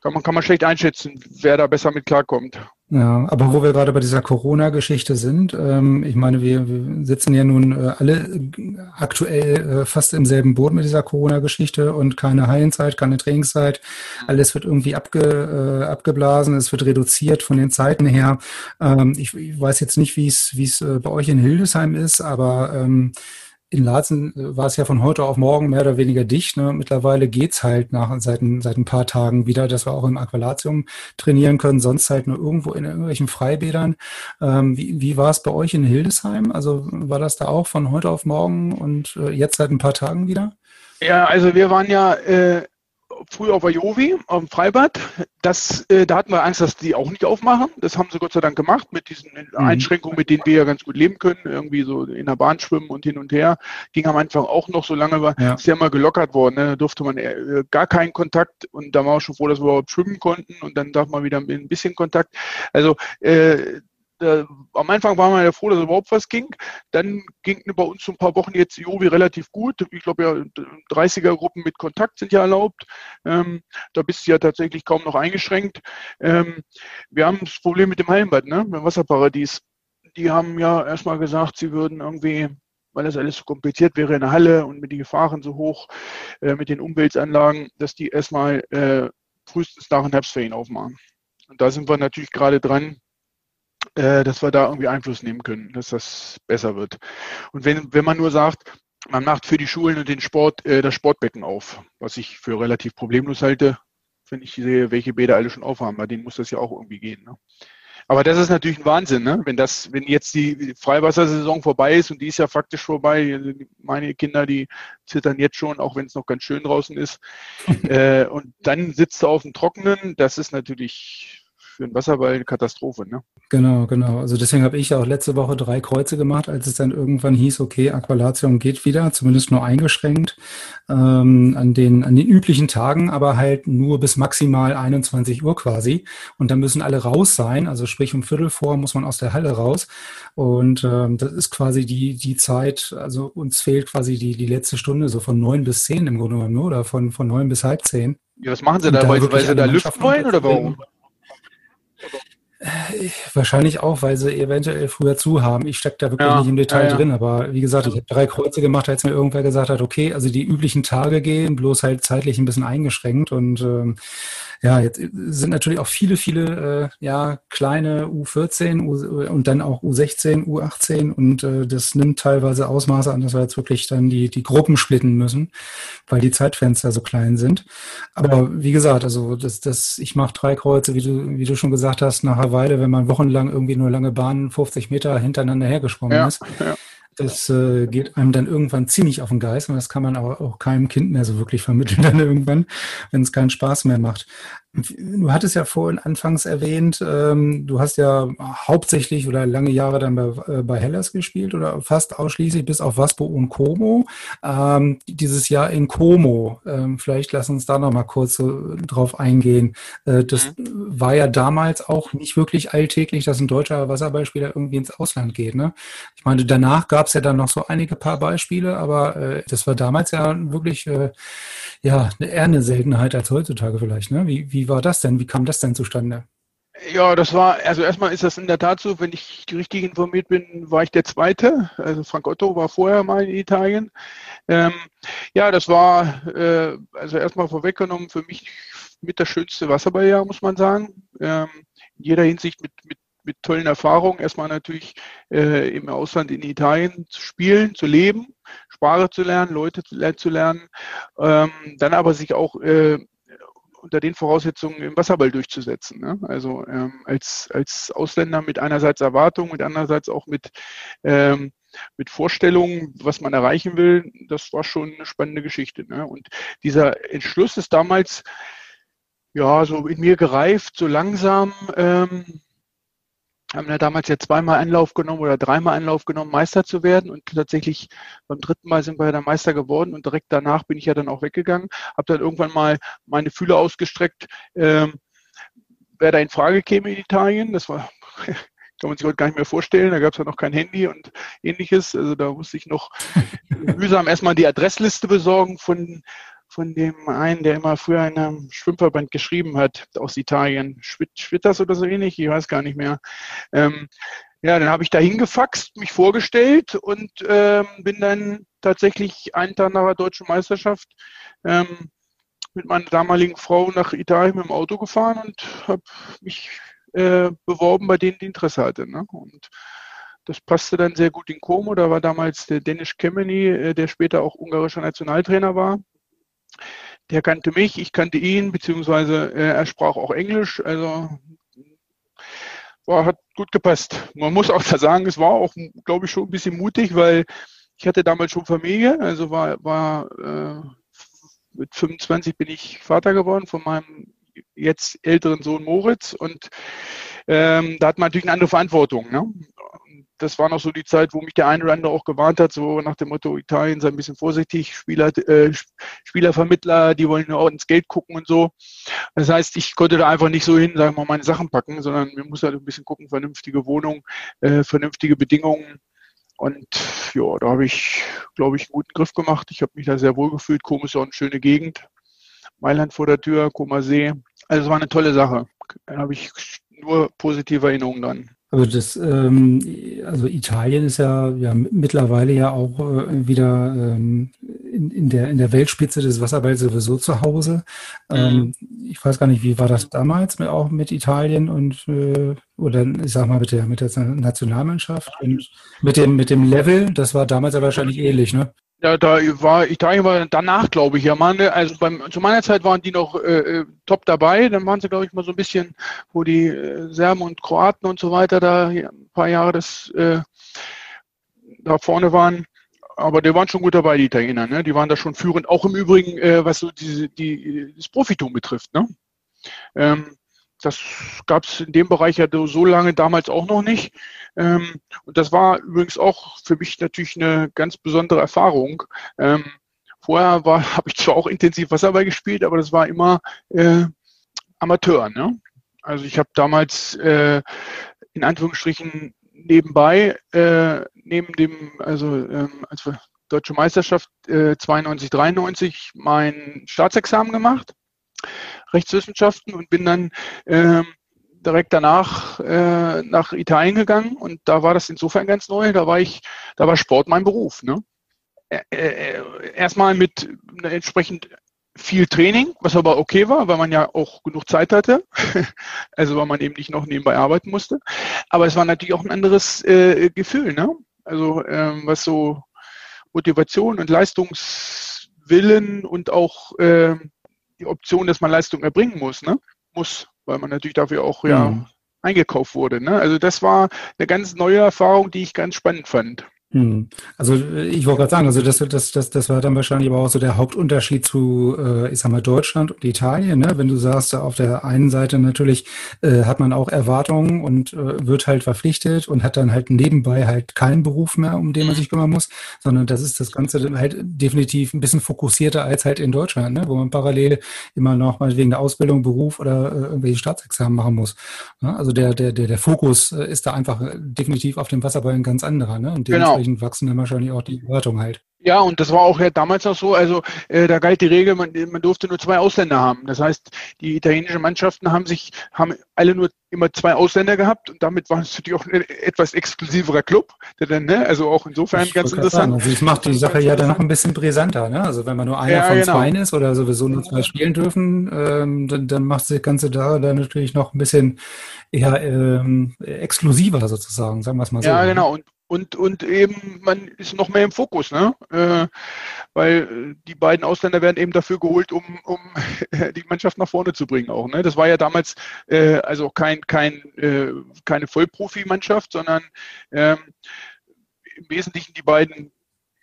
kann man, kann man schlecht einschätzen, wer da besser mit klarkommt. Ja, aber wo wir gerade bei dieser Corona-Geschichte sind, ähm, ich meine, wir, wir sitzen ja nun äh, alle aktuell äh, fast im selben Boot mit dieser Corona-Geschichte und keine Heilenzeit, keine Trainingszeit. Alles wird irgendwie abge, äh, abgeblasen, es wird reduziert von den Zeiten her. Ähm, ich, ich weiß jetzt nicht, wie es wie äh, bei euch in Hildesheim ist, aber ähm, in Laatzen äh, war es ja von heute auf morgen mehr oder weniger dicht. Ne? Mittlerweile geht's halt nach seit, seit ein paar Tagen wieder, dass wir auch im Aqualatium trainieren können, sonst halt nur irgendwo in irgendwelchen Freibädern. Ähm, wie wie war es bei euch in Hildesheim? Also war das da auch von heute auf morgen und äh, jetzt seit ein paar Tagen wieder? Ja, also wir waren ja äh, früher auf Ajovi, auf dem Freibad. Das, äh, da hatten wir Angst, dass die auch nicht aufmachen. Das haben sie Gott sei Dank gemacht mit diesen mhm. Einschränkungen, mit denen wir ja ganz gut leben können. Irgendwie so in der Bahn schwimmen und hin und her. Ging am Anfang auch noch, so lange war, ja. ist ja mal gelockert worden. Ne? Da durfte man äh, gar keinen Kontakt und da war auch schon froh, dass wir überhaupt schwimmen konnten und dann darf man wieder ein bisschen Kontakt. Also äh, äh, am Anfang waren wir ja froh, dass überhaupt was ging. Dann ging bei uns so ein paar Wochen jetzt Jovi relativ gut. Ich glaube ja, 30er-Gruppen mit Kontakt sind ja erlaubt. Ähm, da bist du ja tatsächlich kaum noch eingeschränkt. Ähm, wir haben das Problem mit dem Hallenbad, ne? Mit dem Wasserparadies. Die haben ja erstmal gesagt, sie würden irgendwie weil das alles so kompliziert wäre in der Halle und mit den Gefahren so hoch, äh, mit den Umweltanlagen, dass die erstmal äh, frühestens nach den Herbstferien aufmachen. Und da sind wir natürlich gerade dran, äh, dass wir da irgendwie Einfluss nehmen können, dass das besser wird. Und wenn, wenn man nur sagt, man macht für die Schulen und den Sport äh, das Sportbecken auf, was ich für relativ problemlos halte, wenn ich sehe, welche Bäder alle schon aufhaben. Bei denen muss das ja auch irgendwie gehen. Ne? Aber das ist natürlich ein Wahnsinn, ne? wenn das, wenn jetzt die Freiwassersaison vorbei ist und die ist ja faktisch vorbei. Meine Kinder, die zittern jetzt schon, auch wenn es noch ganz schön draußen ist. äh, und dann sitzt du auf dem Trockenen. Das ist natürlich für einen Wasserball eine Katastrophe. Ne? Genau, genau. Also deswegen habe ich ja auch letzte Woche drei Kreuze gemacht, als es dann irgendwann hieß, okay, Aqualatium geht wieder, zumindest nur eingeschränkt ähm, an den an den üblichen Tagen, aber halt nur bis maximal 21 Uhr quasi. Und dann müssen alle raus sein. Also sprich um Viertel vor muss man aus der Halle raus. Und ähm, das ist quasi die die Zeit. Also uns fehlt quasi die die letzte Stunde so von neun bis zehn im Grunde genommen oder von von neun bis halb zehn. Ja, was machen Sie da, da weil, weil Sie da lüften wollen oder warum? Pardon. Wahrscheinlich auch, weil sie eventuell früher zu haben. Ich stecke da wirklich ja, nicht im Detail ja, ja. drin, aber wie gesagt, ich habe drei Kreuze gemacht, als mir irgendwer gesagt hat, okay, also die üblichen Tage gehen, bloß halt zeitlich ein bisschen eingeschränkt und ähm, ja, jetzt sind natürlich auch viele, viele äh, ja, kleine U14 U und dann auch U16, U18 und äh, das nimmt teilweise Ausmaße an, dass wir jetzt wirklich dann die, die Gruppen splitten müssen, weil die Zeitfenster so klein sind. Aber wie gesagt, also das, das, ich mache drei Kreuze, wie du, wie du schon gesagt hast, nach Weile, wenn man wochenlang irgendwie nur lange Bahnen 50 Meter hintereinander hergesprungen ja, ist. Ja das äh, geht einem dann irgendwann ziemlich auf den Geist und das kann man aber auch keinem Kind mehr so wirklich vermitteln dann irgendwann, wenn es keinen Spaß mehr macht. Du hattest ja vorhin anfangs erwähnt, ähm, du hast ja hauptsächlich oder lange Jahre dann bei, äh, bei Hellas gespielt oder fast ausschließlich bis auf Waspo und Como. Ähm, dieses Jahr in Como, ähm, vielleicht lass uns da noch mal kurz so drauf eingehen. Äh, das mhm. war ja damals auch nicht wirklich alltäglich, dass ein deutscher Wasserballspieler irgendwie ins Ausland geht. Ne? Ich meine, danach gab es ja dann noch so einige paar Beispiele, aber äh, das war damals ja wirklich äh, ja eher eine Seltenheit als heutzutage vielleicht. Ne? Wie, wie war das denn? Wie kam das denn zustande? Ja, das war, also erstmal ist das in der Tat so, wenn ich richtig informiert bin, war ich der Zweite. Also Frank Otto war vorher mal in Italien. Ähm, ja, das war, äh, also erstmal vorweggenommen, für mich mit das schönste Wasserballjahr, muss man sagen. Ähm, in jeder Hinsicht mit, mit, mit tollen Erfahrungen. Erstmal natürlich äh, im Ausland in Italien zu spielen, zu leben, Sprache zu lernen, Leute zu, lernen. Ähm, dann aber sich auch äh, unter den Voraussetzungen im Wasserball durchzusetzen. Ne? Also ähm, als, als Ausländer mit einerseits Erwartungen und andererseits auch mit, ähm, mit Vorstellungen, was man erreichen will, das war schon eine spannende Geschichte. Ne? Und dieser Entschluss ist damals ja so in mir gereift, so langsam. Ähm, haben ja damals ja zweimal Anlauf genommen oder dreimal Anlauf genommen, Meister zu werden. Und tatsächlich beim dritten Mal sind wir ja dann Meister geworden und direkt danach bin ich ja dann auch weggegangen. Habe dann irgendwann mal meine Fühler ausgestreckt, ähm, wer da in Frage käme in Italien. Das war, kann man sich heute gar nicht mehr vorstellen. Da gab es ja noch kein Handy und ähnliches. Also da musste ich noch mühsam erstmal die Adressliste besorgen von von dem einen, der immer früher in einem Schwimmverband geschrieben hat, aus Italien, Schwitters oder so ähnlich, ich weiß gar nicht mehr. Ähm, ja, dann habe ich da hingefaxt, mich vorgestellt und ähm, bin dann tatsächlich einen Tag nach der deutschen Meisterschaft ähm, mit meiner damaligen Frau nach Italien mit dem Auto gefahren und habe mich äh, beworben bei denen, die Interesse hatten. Ne? Und das passte dann sehr gut in Como. Da war damals der Dennis Kemeny, äh, der später auch ungarischer Nationaltrainer war. Der kannte mich, ich kannte ihn, beziehungsweise äh, er sprach auch Englisch. Also war, hat gut gepasst. Man muss auch da sagen, es war auch, glaube ich, schon ein bisschen mutig, weil ich hatte damals schon Familie, also war, war äh, mit 25 bin ich Vater geworden von meinem jetzt älteren Sohn Moritz und ähm, da hat man natürlich eine andere Verantwortung. Ne? Das war noch so die Zeit, wo mich der eine oder andere auch gewarnt hat, so nach dem Motto, Italien sei ein bisschen vorsichtig, Spieler, äh, Spielervermittler, die wollen nur ins Geld gucken und so. Das heißt, ich konnte da einfach nicht so hin, sagen wir mal, meine Sachen packen, sondern wir mussten halt ein bisschen gucken, vernünftige Wohnung, äh, vernünftige Bedingungen. Und ja, da habe ich, glaube ich, einen guten Griff gemacht. Ich habe mich da sehr wohl gefühlt. Como ist auch eine schöne Gegend. Mailand vor der Tür, Koma See. Also es war eine tolle Sache. Da habe ich nur positive Erinnerungen dran. Aber das, ähm, also Italien ist ja, ja mittlerweile ja auch äh, wieder ähm, in, in, der, in der Weltspitze des Wasserballs sowieso zu Hause. Ähm, mhm. ich weiß gar nicht, wie war das damals mit, auch mit Italien und äh, oder ich sag mal mit der mit der Nationalmannschaft und mit dem mit dem Level, das war damals ja wahrscheinlich ähnlich, ne? Ja, da war Italien war danach, glaube ich, ja. Man, also beim, zu meiner Zeit waren die noch äh, äh, top dabei. Dann waren sie, glaube ich, mal so ein bisschen, wo die äh, Serben und Kroaten und so weiter da ein paar Jahre das äh, da vorne waren. Aber die waren schon gut dabei, die Italiener. Ne? Die waren da schon führend. Auch im Übrigen, äh, was so diese, die, das Profitum betrifft. Ne? Ähm, das gab es in dem Bereich ja so lange damals auch noch nicht. Ähm, und das war übrigens auch für mich natürlich eine ganz besondere Erfahrung. Ähm, vorher habe ich zwar auch intensiv Wasserball gespielt, aber das war immer äh, Amateur. Ne? Also ich habe damals äh, in Anführungsstrichen nebenbei, äh, neben dem, also ähm, als Deutsche Meisterschaft äh, 92, 93 mein Staatsexamen gemacht Rechtswissenschaften und bin dann ähm, direkt danach äh, nach Italien gegangen und da war das insofern ganz neu. Da war ich, da war Sport mein Beruf. Ne? Erstmal mit entsprechend viel Training, was aber okay war, weil man ja auch genug Zeit hatte, also weil man eben nicht noch nebenbei arbeiten musste. Aber es war natürlich auch ein anderes äh, Gefühl, ne? Also ähm, was so Motivation und Leistungswillen und auch äh, die Option, dass man Leistung erbringen muss, ne? Muss, weil man natürlich dafür auch ja mhm. eingekauft wurde. Ne? Also das war eine ganz neue Erfahrung, die ich ganz spannend fand. Hm. Also ich wollte gerade sagen, also das, das, das, das war dann wahrscheinlich aber auch so der Hauptunterschied zu, äh, ich sag mal, Deutschland und Italien. Ne? Wenn du sagst, auf der einen Seite natürlich äh, hat man auch Erwartungen und äh, wird halt verpflichtet und hat dann halt nebenbei halt keinen Beruf mehr, um den man sich kümmern muss, sondern das ist das Ganze halt definitiv ein bisschen fokussierter als halt in Deutschland, ne? wo man parallel immer noch mal wegen der Ausbildung, Beruf oder äh, irgendwelche Staatsexamen machen muss. Ne? Also der, der, der, der Fokus äh, ist da einfach definitiv auf dem Wasserball ein ganz anderer. Ne? Genau dementsprechend wachsen dann wahrscheinlich auch die Erwartungen halt. Ja, und das war auch ja damals noch so. Also äh, da galt die Regel, man, man durfte nur zwei Ausländer haben. Das heißt, die italienischen Mannschaften haben sich, haben alle nur immer zwei Ausländer gehabt und damit war es natürlich auch ein etwas exklusiverer Club. Der dann, ne, also auch insofern ich ganz interessant. Sagen, also ich mache die Sache ja dann noch ein bisschen brisanter. Ne? Also wenn man nur einer ja, von genau. zwei ist oder sowieso nur zwei spielen dürfen, ähm, dann, dann macht das Ganze da dann natürlich noch ein bisschen eher ähm, exklusiver sozusagen, sagen wir es mal so. Ja, ne? genau. Und, und, und eben man ist noch mehr im Fokus, ne? Äh, weil die beiden Ausländer werden eben dafür geholt, um, um die Mannschaft nach vorne zu bringen auch. Ne? Das war ja damals äh, also kein, kein, äh, keine Vollprofi-Mannschaft, sondern ähm, im Wesentlichen die beiden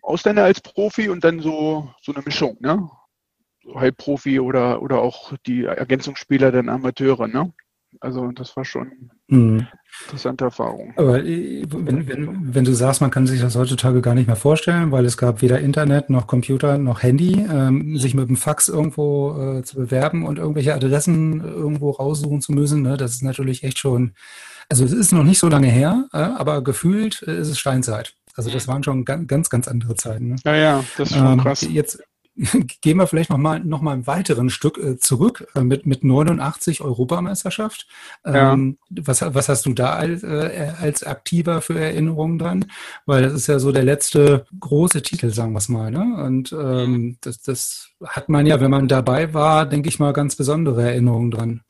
Ausländer als Profi und dann so, so eine Mischung, ne? So Halbprofi oder, oder auch die Ergänzungsspieler dann Amateure, ne? Also das war schon mhm. Interessante Erfahrung. Aber äh, wenn, wenn, wenn, du sagst, man kann sich das heutzutage gar nicht mehr vorstellen, weil es gab weder Internet noch Computer noch Handy, ähm, sich mit dem Fax irgendwo äh, zu bewerben und irgendwelche Adressen irgendwo raussuchen zu müssen, ne, das ist natürlich echt schon, also es ist noch nicht so lange her, äh, aber gefühlt äh, ist es Steinzeit. Also das waren schon ganz, ganz, ganz andere Zeiten. Ne? Ja, ja, das ist schon ähm, krass. Jetzt, gehen wir vielleicht noch mal, noch mal ein weiteren Stück äh, zurück äh, mit, mit 89 Europameisterschaft. Ähm, ja. was, was hast du da als, äh, als Aktiver für Erinnerungen dran? Weil das ist ja so der letzte große Titel, sagen wir es mal. Ne? Und ähm, mhm. das, das hat man ja, wenn man dabei war, denke ich mal, ganz besondere Erinnerungen dran.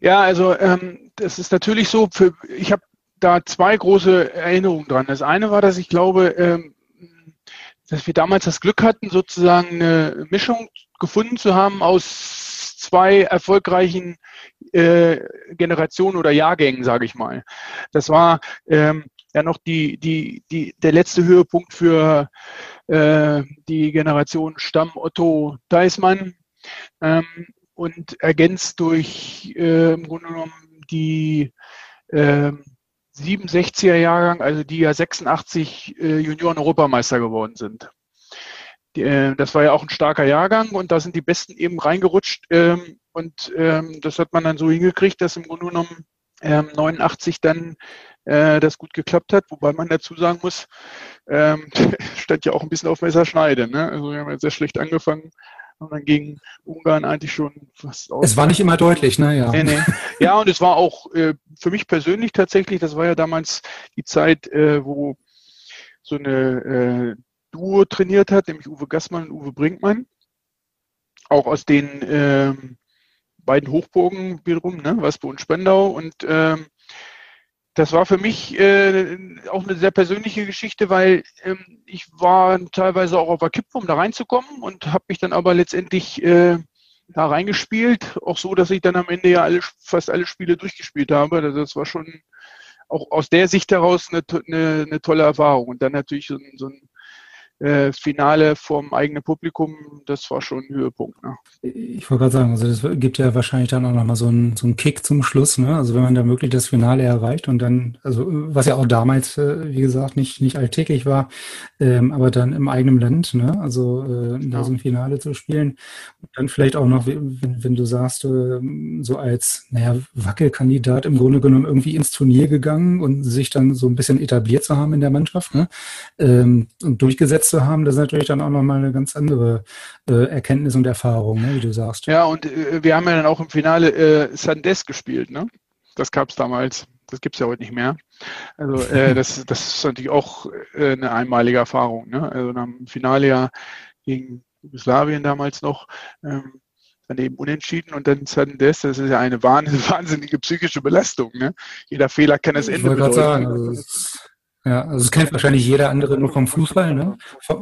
Ja, also ähm, das ist natürlich so, für, ich habe da zwei große Erinnerungen dran. Das eine war, dass ich glaube, ähm, dass wir damals das Glück hatten, sozusagen eine Mischung gefunden zu haben aus zwei erfolgreichen äh, Generationen oder Jahrgängen, sage ich mal. Das war ähm, ja noch die, die, die, der letzte Höhepunkt für äh, die Generation Stamm Otto Theismann ähm, und ergänzt durch äh, im Grunde genommen die äh, 67er Jahrgang, also die ja 86 äh, Junioren-Europameister geworden sind. Die, äh, das war ja auch ein starker Jahrgang und da sind die Besten eben reingerutscht ähm, und ähm, das hat man dann so hingekriegt, dass im Grunde genommen ähm, 89 dann äh, das gut geklappt hat, wobei man dazu sagen muss, ähm, stand ja auch ein bisschen auf Messerschneide. Ne? Also wir haben ja sehr schlecht angefangen, Und dann gegen Ungarn eigentlich schon fast aus. Es war nicht immer deutlich, ne? Ja, nee, nee. ja und es war auch äh, für mich persönlich tatsächlich, das war ja damals die Zeit, äh, wo so eine äh, Duo trainiert hat, nämlich Uwe Gassmann und Uwe Brinkmann. Auch aus den äh, beiden Hochburgen wiederum, ne? Waspe und Spendau. Und ähm, das war für mich äh, auch eine sehr persönliche Geschichte, weil ähm, ich war teilweise auch auf der Kippe, um da reinzukommen und habe mich dann aber letztendlich äh, da reingespielt, auch so, dass ich dann am Ende ja alle, fast alle Spiele durchgespielt habe. Also das war schon auch aus der Sicht heraus eine, eine, eine tolle Erfahrung. Und dann natürlich so so ein äh, Finale vom eigenen Publikum, das war schon ein Höhepunkt. Ne? Ich wollte gerade sagen, also das gibt ja wahrscheinlich dann auch nochmal so einen, so einen Kick zum Schluss, ne? Also wenn man da wirklich das Finale erreicht und dann, also was ja auch damals, äh, wie gesagt, nicht, nicht alltäglich war, ähm, aber dann im eigenen Land, ne? Also äh, da so ein Finale zu spielen. Und dann vielleicht auch noch, wenn, wenn du sagst, äh, so als, naja, Wackelkandidat im Grunde genommen irgendwie ins Turnier gegangen und sich dann so ein bisschen etabliert zu haben in der Mannschaft, ne? Ähm, und durchgesetzt zu haben, das ist natürlich dann auch nochmal eine ganz andere äh, Erkenntnis und Erfahrung, ne, wie du sagst. Ja, und äh, wir haben ja dann auch im Finale äh, Sandes gespielt, ne? Das gab es damals. Das gibt es ja heute nicht mehr. Also äh, das, das ist natürlich auch äh, eine einmalige Erfahrung. Ne? Also im Finale ja gegen Jugoslawien damals noch. Ähm, daneben unentschieden und dann Sandes, das ist ja eine wahnsinnige psychische Belastung. Ne? Jeder Fehler kann das Ende bedeuten. Sagen, also ja, also es kennt wahrscheinlich jeder andere nur vom Fußball, ne?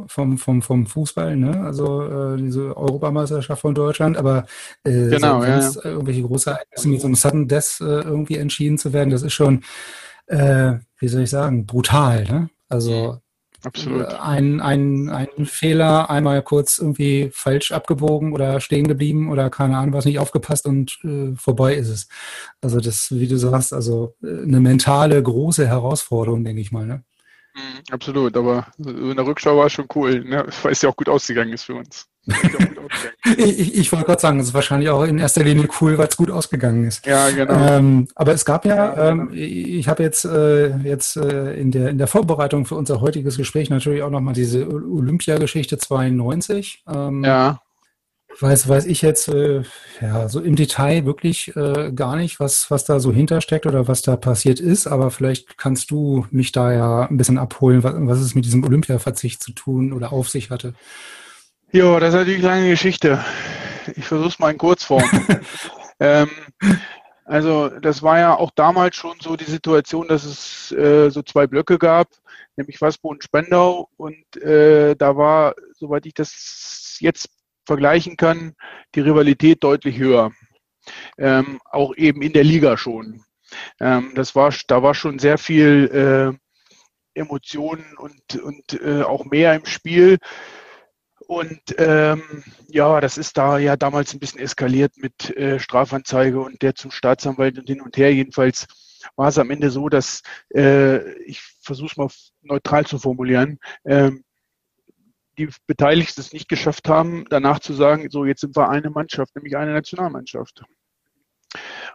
Vom, vom, vom Fußball, ne? Also äh, diese Europameisterschaft von Deutschland, aber äh, genau, ja, ja. irgendwelche große Ereignisse mit so einem Sudden Death äh, irgendwie entschieden zu werden, das ist schon, äh, wie soll ich sagen, brutal, ne? Also Absolut. Äh, ein, ein, ein Fehler, einmal kurz irgendwie falsch abgebogen oder stehen geblieben oder keine Ahnung was, nicht aufgepasst und äh, vorbei ist es. Also das, wie du sagst, also äh, eine mentale große Herausforderung, denke ich mal. Ne? Mhm, absolut, aber in der Rückschau war es schon cool, ne? weil es ja auch gut ausgegangen ist für uns. ich, ich wollte gerade sagen, es ist wahrscheinlich auch in erster Linie cool, weil es gut ausgegangen ist. Ja, genau. Ähm, aber es gab ja, ähm, ich habe jetzt, äh, jetzt äh, in, der, in der Vorbereitung für unser heutiges Gespräch natürlich auch nochmal diese Olympiageschichte 92. Ähm, ja. Weiß, weiß ich jetzt äh, ja so im Detail wirklich äh, gar nicht, was, was da so hintersteckt oder was da passiert ist, aber vielleicht kannst du mich da ja ein bisschen abholen, was, was es mit diesem Olympiaverzicht zu tun oder auf sich hatte. Ja, das ist natürlich eine lange Geschichte. Ich versuche es mal in Kurzform. ähm, also das war ja auch damals schon so die Situation, dass es äh, so zwei Blöcke gab, nämlich Waspo und Spendau. Und äh, da war, soweit ich das jetzt vergleichen kann, die Rivalität deutlich höher. Ähm, auch eben in der Liga schon. Ähm, das war, da war schon sehr viel äh, Emotionen und, und äh, auch mehr im Spiel. Und ähm, ja, das ist da ja damals ein bisschen eskaliert mit äh, Strafanzeige und der zum Staatsanwalt und hin und her. Jedenfalls war es am Ende so, dass äh, ich versuche es mal neutral zu formulieren. Die Beteiligten es nicht geschafft haben, danach zu sagen, so jetzt sind wir eine Mannschaft, nämlich eine Nationalmannschaft.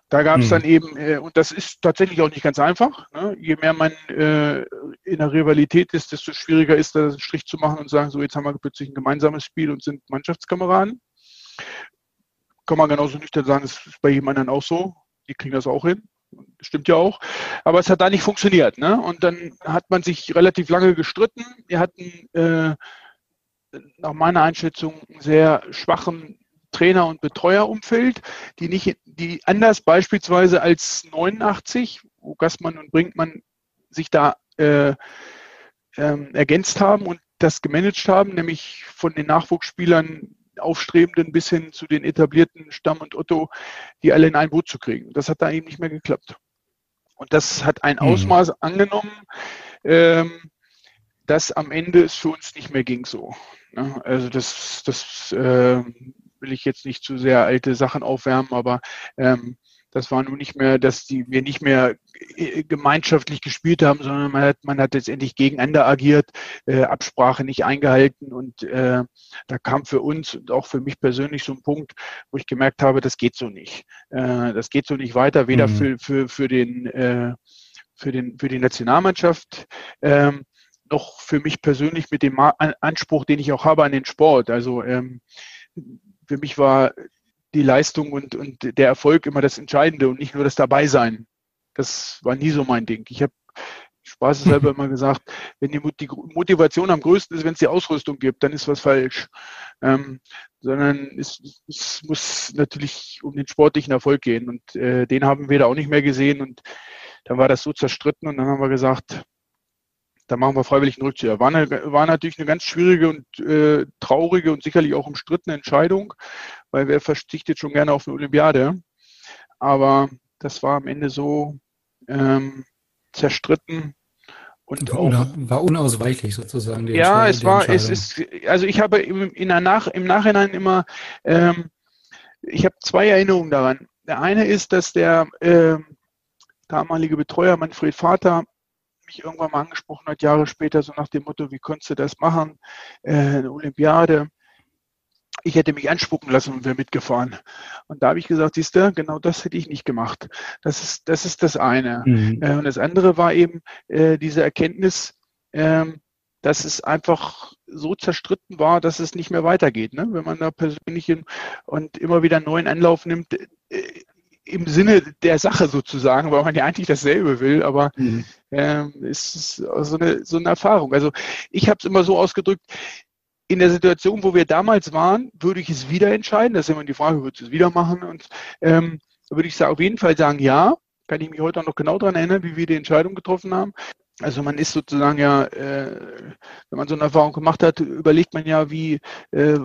Da gab es hm. dann eben, äh, und das ist tatsächlich auch nicht ganz einfach, ne? je mehr man äh, in der Rivalität ist, desto schwieriger ist, da einen Strich zu machen und sagen, so jetzt haben wir plötzlich ein gemeinsames Spiel und sind Mannschaftskameraden. Kann man genauso nüchtern sagen, es ist bei jedem anderen auch so. Die kriegen das auch hin. Stimmt ja auch. Aber es hat da nicht funktioniert. Ne? Und dann hat man sich relativ lange gestritten. Wir hatten äh, nach meiner Einschätzung einen sehr schwachen Trainer- und Betreuerumfeld, die nicht, die anders beispielsweise als 89, wo Gassmann und Brinkmann sich da äh, ähm, ergänzt haben und das gemanagt haben, nämlich von den Nachwuchsspielern Aufstrebenden bis hin zu den etablierten Stamm und Otto, die alle in ein Boot zu kriegen. Das hat da eben nicht mehr geklappt. Und das hat ein mhm. Ausmaß mhm. angenommen, ähm, dass am Ende es für uns nicht mehr ging so. Ne? Also das, das äh, will ich jetzt nicht zu sehr alte Sachen aufwärmen, aber ähm, das war nun nicht mehr, dass die wir nicht mehr äh, gemeinschaftlich gespielt haben, sondern man hat, man hat letztendlich gegeneinander agiert, äh, Absprache nicht eingehalten und äh, da kam für uns und auch für mich persönlich so ein Punkt, wo ich gemerkt habe, das geht so nicht. Äh, das geht so nicht weiter, weder mhm. für, für, für den äh, für, den, für die Nationalmannschaft ähm, noch für mich persönlich mit dem Anspruch, den ich auch habe an den Sport. Also ähm, für mich war die Leistung und, und der Erfolg immer das Entscheidende und nicht nur das Dabeisein. Das war nie so mein Ding. Ich habe spaßeshalber immer gesagt, wenn die Motivation am größten ist, wenn es die Ausrüstung gibt, dann ist was falsch. Ähm, sondern es, es, muss natürlich um den sportlichen Erfolg gehen. Und äh, den haben wir da auch nicht mehr gesehen. Und dann war das so zerstritten und dann haben wir gesagt, da machen wir freiwillig einen Rückzieher. War, eine, war natürlich eine ganz schwierige und äh, traurige und sicherlich auch umstrittene Entscheidung, weil wer verzichtet schon gerne auf eine Olympiade. Aber das war am Ende so ähm, zerstritten und auch, war unausweichlich sozusagen. ja, es war, es ist, also ich habe im, in der Nach, im Nachhinein immer, ähm, ich habe zwei Erinnerungen daran. Der eine ist, dass der äh, damalige Betreuer Manfred Vater mich irgendwann mal angesprochen hat, Jahre später, so nach dem Motto, wie konntest du das machen? Äh, eine Olympiade. Ich hätte mich anspucken lassen und wäre mitgefahren. Und da habe ich gesagt, siehst du, genau das hätte ich nicht gemacht. Das ist das, ist das eine. Mhm. Äh, und das andere war eben äh, diese Erkenntnis, äh, dass es einfach so zerstritten war, dass es nicht mehr weitergeht. Ne? Wenn man da persönlich und immer wieder einen neuen Anlauf nimmt, äh, im Sinne der Sache sozusagen, weil man ja eigentlich dasselbe will, aber mhm. ähm, es ist so eine, so eine Erfahrung. Also ich habe es immer so ausgedrückt, in der Situation, wo wir damals waren, würde ich es wieder entscheiden. Das ist immer die Frage, würde ich es wieder machen? Und ähm, würde ich auf jeden Fall sagen, ja. Kann ich mich heute auch noch genau daran erinnern, wie wir die Entscheidung getroffen haben. Also man ist sozusagen ja, äh, wenn man so eine Erfahrung gemacht hat, überlegt man ja, wie, äh,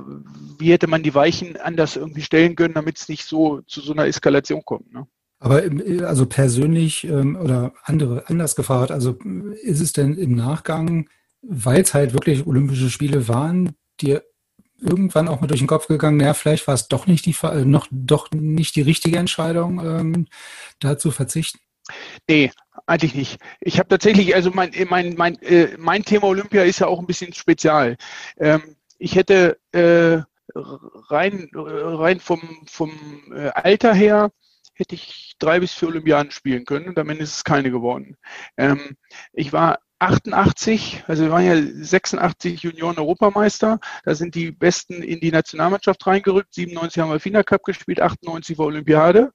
wie hätte man die Weichen anders irgendwie stellen können, damit es nicht so zu so einer Eskalation kommt. Ne? Aber also persönlich ähm, oder andere anders gefragt, also ist es denn im Nachgang, weil es halt wirklich Olympische Spiele waren, dir irgendwann auch mal durch den Kopf gegangen, naja, vielleicht war es doch nicht die noch doch nicht die richtige Entscheidung, ähm, da zu verzichten? Nee, eigentlich nicht. Ich habe tatsächlich, also mein, mein, mein, äh, mein Thema Olympia ist ja auch ein bisschen spezial. Ähm, ich hätte äh, rein, rein vom, vom äh, Alter her, hätte ich drei bis vier Olympiaden spielen können und am Ende ist es keine geworden. Ähm, ich war 88, also wir waren ja 86 Junioren-Europameister. Da sind die Besten in die Nationalmannschaft reingerückt. 97 haben wir FINA Cup gespielt, 98 war Olympiade.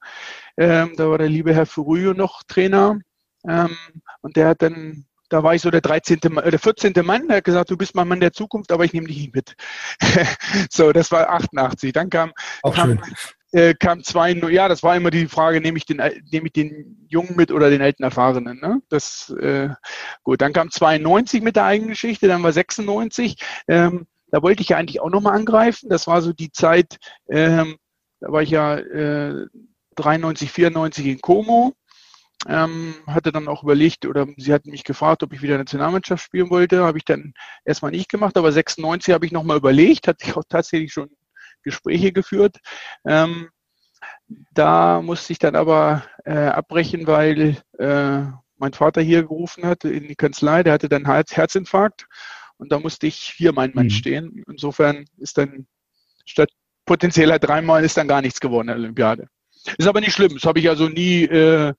Ähm, da war der liebe Herr Furüyo noch Trainer. Ähm, und der hat dann, da war ich so der 13., äh, der 14. Mann, der hat gesagt, du bist mein Mann der Zukunft, aber ich nehme dich nicht mit. so, das war 88. Dann kam, Auch kam, schön äh, kam zwei, ja, das war immer die Frage, nehme ich den, nehme ich den Jungen mit oder den alten Erfahrenen. Ne? Das, äh, gut, dann kam 92 mit der eigenen Geschichte, dann war 96. Ähm, da wollte ich ja eigentlich auch nochmal angreifen. Das war so die Zeit, ähm, da war ich ja äh, 93, 94 in Como. Ähm, hatte dann auch überlegt, oder sie hatten mich gefragt, ob ich wieder Nationalmannschaft spielen wollte. Habe ich dann erstmal nicht gemacht, aber 96 habe ich nochmal überlegt, hatte ich auch tatsächlich schon Gespräche geführt. Ähm, da musste ich dann aber äh, abbrechen, weil äh, mein Vater hier gerufen hat in die Kanzlei, der hatte dann Herzinfarkt und da musste ich hier mein Mann mhm. stehen. Insofern ist dann statt potenzieller dreimal ist dann gar nichts geworden in der Olympiade. Ist aber nicht schlimm. Das habe ich also nie, äh,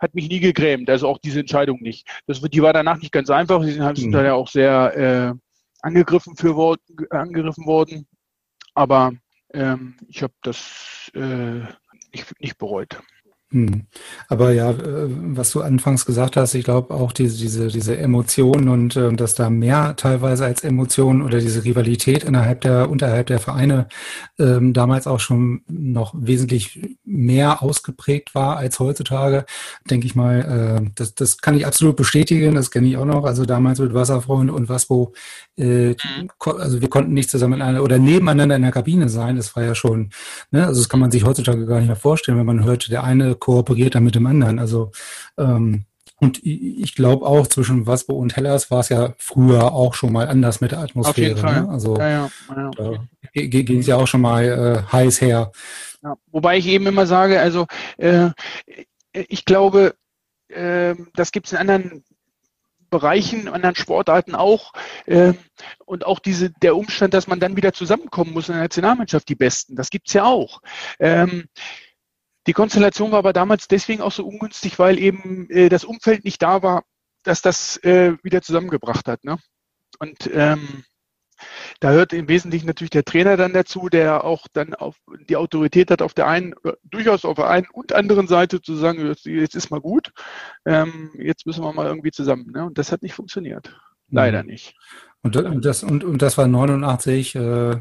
hat mich nie gegrämt. Also auch diese Entscheidung nicht. Das, die war danach nicht ganz einfach. Sie sind, sind mhm. da ja auch sehr äh, angegriffen, für, angegriffen worden. Aber ähm, ich habe das äh, nicht, nicht bereut. Hm. Aber ja, äh, was du anfangs gesagt hast, ich glaube auch diese, diese, diese Emotionen und äh, dass da mehr teilweise als Emotionen oder diese Rivalität innerhalb der, unterhalb der Vereine ähm, damals auch schon noch wesentlich mehr ausgeprägt war als heutzutage, denke ich mal, äh, das, das kann ich absolut bestätigen, das kenne ich auch noch. Also damals mit Wasserfreund und Waspo, äh, mhm. also wir konnten nicht zusammen in einer, oder nebeneinander in der Kabine sein, das war ja schon, ne, also das kann man sich heutzutage gar nicht mehr vorstellen, wenn man hört, der eine kooperiert dann mit dem anderen. Also ähm, und ich glaube auch zwischen Waspo und Hellas war es ja früher auch schon mal anders mit der Atmosphäre. Auf jeden Fall. Ne? Also ja, ja, ja. da ging es ja auch schon mal äh, heiß her. Ja, wobei ich eben immer sage, also äh, ich glaube, äh, das gibt es in anderen Bereichen, anderen Sportarten auch. Äh, und auch diese, der Umstand, dass man dann wieder zusammenkommen muss in der Nationalmannschaft, die Besten, das gibt es ja auch. Ähm, die Konstellation war aber damals deswegen auch so ungünstig, weil eben äh, das Umfeld nicht da war, dass das äh, wieder zusammengebracht hat. Ne? Und ähm, Da hört im Wesentlichen natürlich der Trainer dann dazu, der auch dann auf die Autorität hat, auf der einen, äh, durchaus auf der einen und anderen Seite zu sagen, jetzt, jetzt ist mal gut, ähm, jetzt müssen wir mal irgendwie zusammen. Ne? Und das hat nicht funktioniert. Leider mhm. nicht. Und das, und, und das war 89 äh,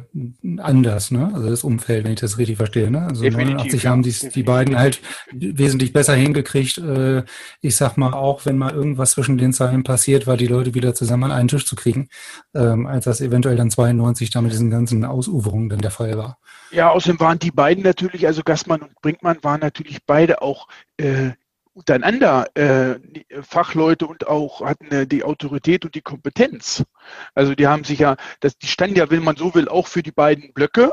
anders, ne? Also das Umfeld, wenn ich das richtig verstehe, ne? Also Definitiv, 89 ja. haben die, die beiden halt wesentlich besser hingekriegt. Äh, ich sag mal, auch wenn mal irgendwas zwischen den Zeilen passiert, war die Leute wieder zusammen an einen Tisch zu kriegen, ähm, als das eventuell dann 92 da mit diesen ganzen Ausuferungen dann der Fall war. Ja, außerdem waren die beiden natürlich, also Gassmann und Brinkmann waren natürlich beide auch äh, untereinander äh, Fachleute und auch hatten äh, die Autorität und die Kompetenz. Also die haben sich ja, das, die standen ja, wenn man so will, auch für die beiden Blöcke.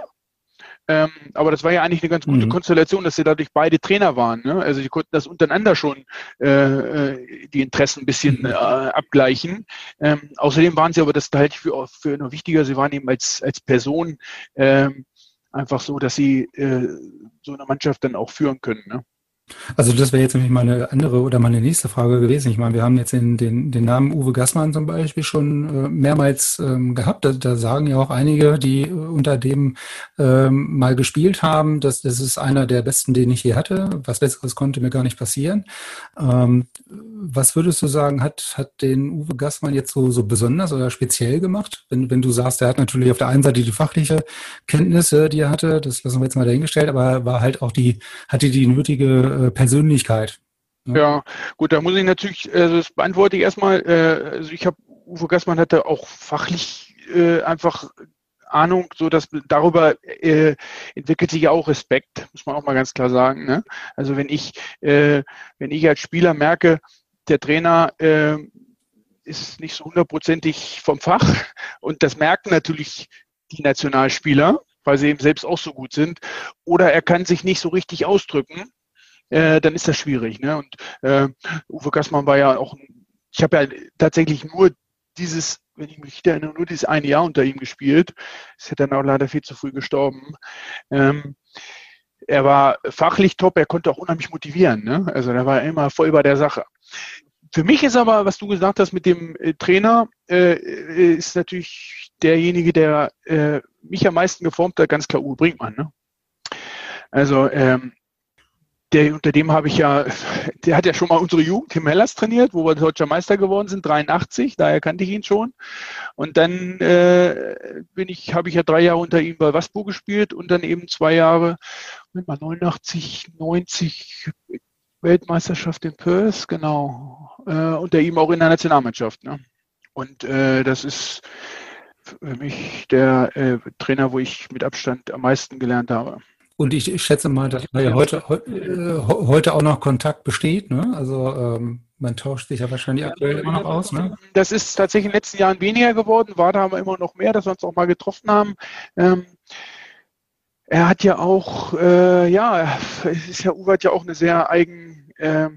Ähm, aber das war ja eigentlich eine ganz gute mhm. Konstellation, dass sie dadurch beide Trainer waren. Ne? Also die konnten das untereinander schon äh, äh die Interessen ein bisschen mhm. äh, abgleichen. Ähm, außerdem waren sie aber, das halte ich für, für noch wichtiger, sie waren eben als, als Person ähm, einfach so, dass sie äh, so eine Mannschaft dann auch führen können. Ne? Also das wäre jetzt nämlich meine andere oder meine nächste Frage gewesen. Ich meine, wir haben jetzt den, den, den Namen Uwe Gassmann zum Beispiel schon äh, mehrmals ähm, gehabt. Da, da sagen ja auch einige, die unter dem ähm, mal gespielt haben, dass das ist einer der besten, den ich je hatte. Was Besseres konnte mir gar nicht passieren. Ähm, was würdest du sagen, hat, hat den Uwe Gassmann jetzt so, so besonders oder speziell gemacht? Wenn, wenn du sagst, er hat natürlich auf der einen Seite die fachliche Kenntnisse, die er hatte, das lassen wir jetzt mal dahingestellt, aber er war halt auch die, hatte die nötige äh, Persönlichkeit. Ne? Ja, gut, da muss ich natürlich, also das beantworte ich erstmal, äh, also ich habe, Uwe Gassmann hatte auch fachlich äh, einfach Ahnung, so dass darüber äh, entwickelt sich ja auch Respekt, muss man auch mal ganz klar sagen. Ne? Also wenn ich, äh, wenn ich als Spieler merke, der Trainer äh, ist nicht so hundertprozentig vom Fach und das merken natürlich die Nationalspieler, weil sie eben selbst auch so gut sind, oder er kann sich nicht so richtig ausdrücken, äh, dann ist das schwierig. Ne? Und äh, Uwe Gassmann war ja auch, ich habe ja tatsächlich nur dieses, wenn ich mich erinnere, nur dieses eine Jahr unter ihm gespielt. Ist ja dann auch leider viel zu früh gestorben. Ähm, er war fachlich top, er konnte auch unheimlich motivieren. Ne? Also er war immer voll bei der Sache. Für mich ist aber, was du gesagt hast mit dem äh, Trainer, äh, ist natürlich derjenige, der äh, mich am meisten geformt hat, ganz klar Uwe Brinkmann. Ne? Also ähm, der, unter dem habe ich ja, der hat ja schon mal unsere Jugend im Hellas trainiert, wo wir deutscher Meister geworden sind, 83, daher kannte ich ihn schon. Und dann äh, bin ich, habe ich ja drei Jahre unter ihm bei Waspo gespielt und dann eben zwei Jahre, mit mal 89, 90 Weltmeisterschaft in Perth, genau, äh, unter ihm auch in der Nationalmannschaft. Ne? Und äh, das ist für mich der äh, Trainer, wo ich mit Abstand am meisten gelernt habe. Und ich, schätze mal, dass ja heute, äh, heute auch noch Kontakt besteht. Ne? Also ähm, man tauscht sich ja wahrscheinlich aktuell immer noch aus. Ne? Das ist tatsächlich in den letzten Jahren weniger geworden. War da aber immer noch mehr, dass wir uns auch mal getroffen haben. Ähm, er hat ja auch, äh, ja, es ist ja, Uwe ja auch eine sehr eigen, äh,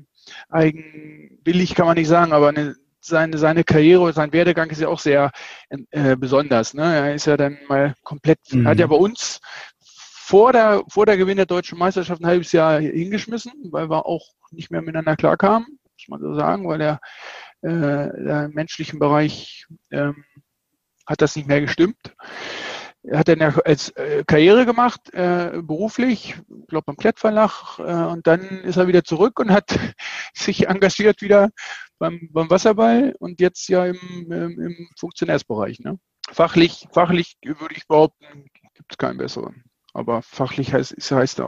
eigenwillig kann man nicht sagen, aber eine, seine, seine Karriere, sein Werdegang ist ja auch sehr äh, besonders. Ne? Er ist ja dann mal komplett, mhm. hat ja bei uns vor der, vor der Gewinn der deutschen Meisterschaft ein halbes Jahr hingeschmissen, weil wir auch nicht mehr miteinander klarkamen, muss man so sagen, weil der, äh, der im menschlichen Bereich ähm, hat das nicht mehr gestimmt. Er hat dann ja als äh, Karriere gemacht, äh, beruflich, ich glaube beim Klettverlag, äh, und dann ist er wieder zurück und hat sich engagiert wieder beim, beim Wasserball und jetzt ja im, im, im Funktionärsbereich. Ne? Fachlich, fachlich würde ich behaupten, gibt es keinen besseren. Aber fachlich heißt, ist, heißt,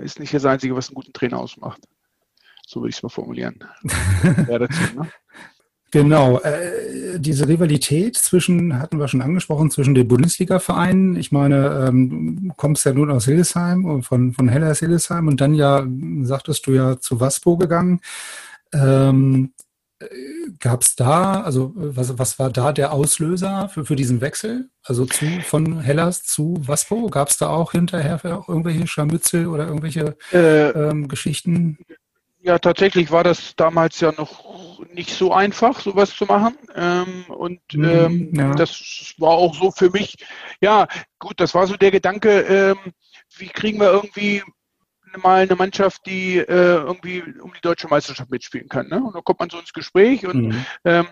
ist nicht das Einzige, was einen guten Trainer ausmacht. So würde ich es mal formulieren. ja, dazu, ne? Genau, äh, diese Rivalität zwischen, hatten wir schon angesprochen, zwischen den Bundesliga-Vereinen. Ich meine, ähm, du kommst ja nun aus Hildesheim, von, von Hellas Hildesheim und dann ja, sagtest du ja zu Waspo gegangen. Ähm, Gab es da, also was, was war da der Auslöser für, für diesen Wechsel? Also zu, von Hellas zu Waspo? Gab es da auch hinterher auch irgendwelche Scharmützel oder irgendwelche äh, ähm, Geschichten? Ja, tatsächlich war das damals ja noch nicht so einfach, sowas zu machen. Ähm, und mhm, ähm, ja. das war auch so für mich, ja, gut, das war so der Gedanke, ähm, wie kriegen wir irgendwie mal eine Mannschaft, die äh, irgendwie um die deutsche Meisterschaft mitspielen kann. Ne? Und dann kommt man so ins Gespräch und mhm. ähm,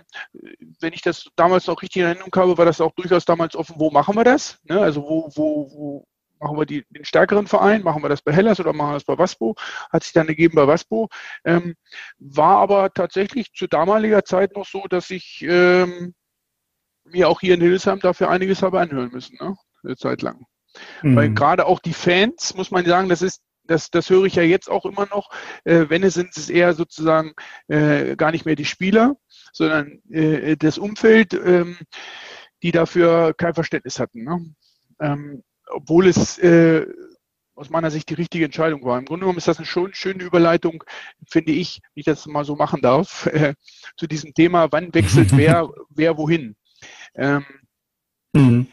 wenn ich das damals noch richtig in Erinnerung habe, war das auch durchaus damals offen, wo machen wir das? Ne? Also wo, wo, wo machen wir die, den stärkeren Verein, machen wir das bei Hellas oder machen wir das bei Waspo? Hat sich dann ergeben bei Waspo. Ähm, war aber tatsächlich zu damaliger Zeit noch so, dass ich ähm, mir auch hier in Hildesheim dafür einiges habe anhören müssen, ne? eine Zeit lang. Mhm. Weil gerade auch die Fans, muss man sagen, das ist das, das höre ich ja jetzt auch immer noch. Äh, wenn es sind es eher sozusagen äh, gar nicht mehr die Spieler, sondern äh, das Umfeld, ähm, die dafür kein Verständnis hatten. Ne? Ähm, obwohl es äh, aus meiner Sicht die richtige Entscheidung war. Im Grunde genommen ist das eine schon schöne Überleitung, finde ich, wie ich das mal so machen darf, äh, zu diesem Thema, wann wechselt wer, wer wohin. Ähm, mhm.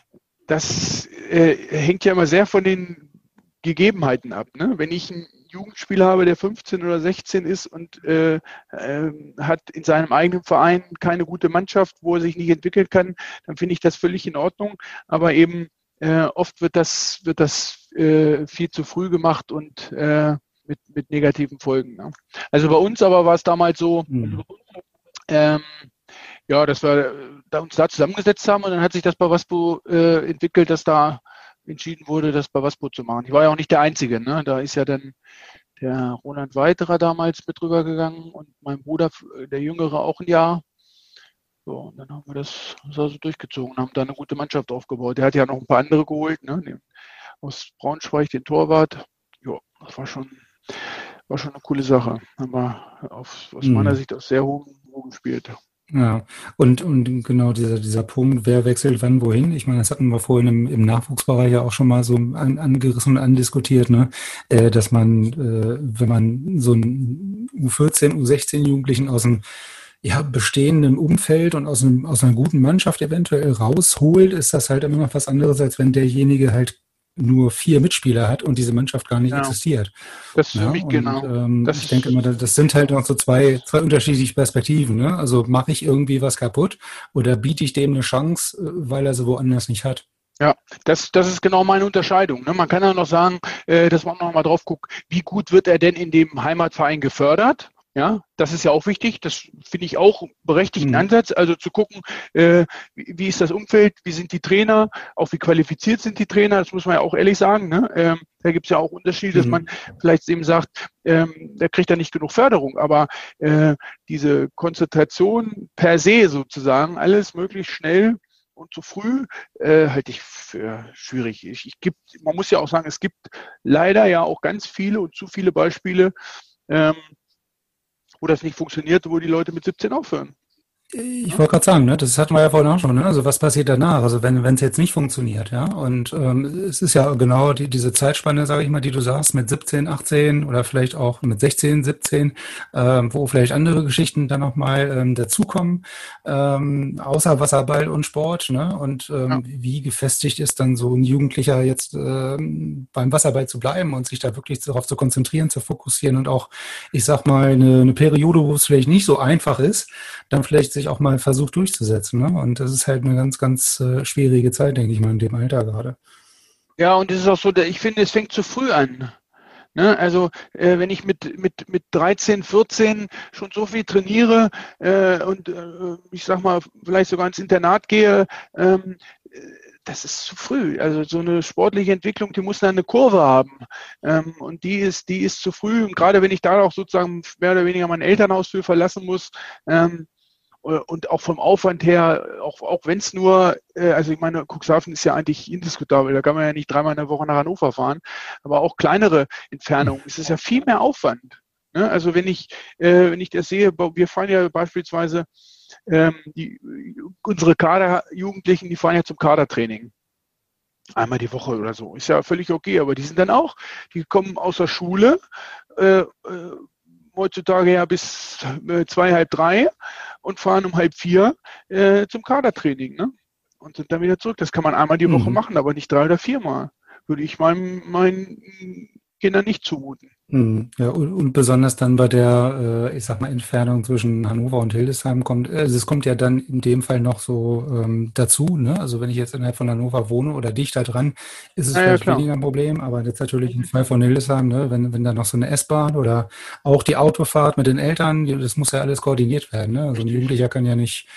Das äh, hängt ja immer sehr von den Gegebenheiten ab. Ne? Wenn ich einen Jugendspieler habe, der 15 oder 16 ist und äh, äh, hat in seinem eigenen Verein keine gute Mannschaft, wo er sich nicht entwickeln kann, dann finde ich das völlig in Ordnung. Aber eben äh, oft wird das, wird das äh, viel zu früh gemacht und äh, mit, mit negativen Folgen. Ne? Also bei uns aber war es damals so, mhm. ähm, ja, dass wir da uns da zusammengesetzt haben und dann hat sich das bei Waspo äh, entwickelt, dass da entschieden wurde, das bei Waspo zu machen. Ich war ja auch nicht der Einzige. Ne? Da ist ja dann der Roland Weiterer damals mit rübergegangen und mein Bruder, der Jüngere, auch ein Jahr. So, und dann haben wir das, das also durchgezogen, haben da eine gute Mannschaft aufgebaut. Der hat ja noch ein paar andere geholt, ne? aus Braunschweig, den Torwart. Ja, das war schon, war schon eine coole Sache. Haben wir auf, aus mhm. meiner Sicht auf sehr hohem Niveau gespielt. Ja, und, und genau dieser, dieser Punkt, wer wechselt wann wohin? Ich meine, das hatten wir vorhin im, im Nachwuchsbereich ja auch schon mal so an, angerissen und andiskutiert, ne? Äh, dass man, äh, wenn man so einen U14, U16 Jugendlichen aus dem ja, bestehenden Umfeld und aus, einem, aus einer guten Mannschaft eventuell rausholt, ist das halt immer noch was anderes, als wenn derjenige halt nur vier Mitspieler hat und diese Mannschaft gar nicht ja. existiert. Das ist für ja, mich genau. Ähm, ich denke immer, das sind halt noch so zwei, zwei unterschiedliche Perspektiven. Ne? Also mache ich irgendwie was kaputt oder biete ich dem eine Chance, äh, weil er sie woanders nicht hat. Ja, das, das ist genau meine Unterscheidung. Ne? Man kann ja noch sagen, äh, dass man noch mal drauf guckt, wie gut wird er denn in dem Heimatverein gefördert? Ja, das ist ja auch wichtig. Das finde ich auch berechtigten mhm. Ansatz. Also zu gucken, äh, wie, ist das Umfeld, wie sind die Trainer, auch wie qualifiziert sind die Trainer. Das muss man ja auch ehrlich sagen. Ne? Ähm, da gibt es ja auch Unterschiede, mhm. dass man vielleicht eben sagt, ähm, der kriegt ja nicht genug Förderung. Aber äh, diese Konzentration per se sozusagen, alles möglichst schnell und zu früh äh, halte ich für schwierig. Ich, ich gibt, man muss ja auch sagen, es gibt leider ja auch ganz viele und zu viele Beispiele. Ähm, wo das nicht funktioniert, wo die Leute mit 17 aufhören. Ich wollte gerade sagen, ne, das hatten wir ja vorhin auch schon, ne? Also was passiert danach? Also wenn wenn es jetzt nicht funktioniert, ja? Und ähm, es ist ja genau die, diese Zeitspanne, sage ich mal, die du sagst, mit 17, 18 oder vielleicht auch mit 16, 17, ähm, wo vielleicht andere Geschichten dann nochmal ähm, dazukommen, ähm, außer Wasserball und Sport, ne? Und ähm, ja. wie gefestigt ist dann so ein Jugendlicher jetzt ähm, beim Wasserball zu bleiben und sich da wirklich darauf zu konzentrieren, zu fokussieren und auch, ich sag mal, eine, eine Periode, wo es vielleicht nicht so einfach ist, dann vielleicht sich auch mal versucht durchzusetzen. Ne? Und das ist halt eine ganz, ganz äh, schwierige Zeit, denke ich mal, in dem Alter gerade. Ja, und es ist auch so, ich finde, es fängt zu früh an. Ne? Also äh, wenn ich mit, mit, mit 13, 14 schon so viel trainiere äh, und äh, ich sag mal, vielleicht sogar ins Internat gehe, ähm, das ist zu früh. Also so eine sportliche Entwicklung, die muss dann eine Kurve haben. Ähm, und die ist, die ist zu früh. Und gerade wenn ich da auch sozusagen mehr oder weniger mein Elternhaus für verlassen muss, ähm, äh, und auch vom Aufwand her, auch, auch wenn es nur, äh, also ich meine, Cuxhaven ist ja eigentlich indiskutabel, da kann man ja nicht dreimal in der Woche nach Hannover fahren, aber auch kleinere Entfernungen, es ist ja viel mehr Aufwand. Ne? Also wenn ich, äh, wenn ich das sehe, wir fahren ja beispielsweise ähm, die, unsere Kaderjugendlichen, die fahren ja zum Kadertraining einmal die Woche oder so. Ist ja völlig okay, aber die sind dann auch, die kommen aus der Schule, äh, äh, heutzutage ja bis äh, zwei, drei und fahren um halb vier äh, zum Kadertraining. Ne? Und sind dann wieder zurück. Das kann man einmal die Woche mhm. machen, aber nicht drei oder viermal. Würde ich meinem, meinen Kindern nicht zumuten. Hm, ja, und, und, besonders dann bei der, äh, ich sag mal, Entfernung zwischen Hannover und Hildesheim kommt, also es kommt ja dann in dem Fall noch so ähm, dazu, ne? Also wenn ich jetzt innerhalb von Hannover wohne oder dicht dran, ist es ja, vielleicht ja, weniger ein Problem, aber jetzt natürlich im Fall von Hildesheim, ne, wenn, wenn da noch so eine S-Bahn oder auch die Autofahrt mit den Eltern, das muss ja alles koordiniert werden, ne? Also ein Jugendlicher kann ja nicht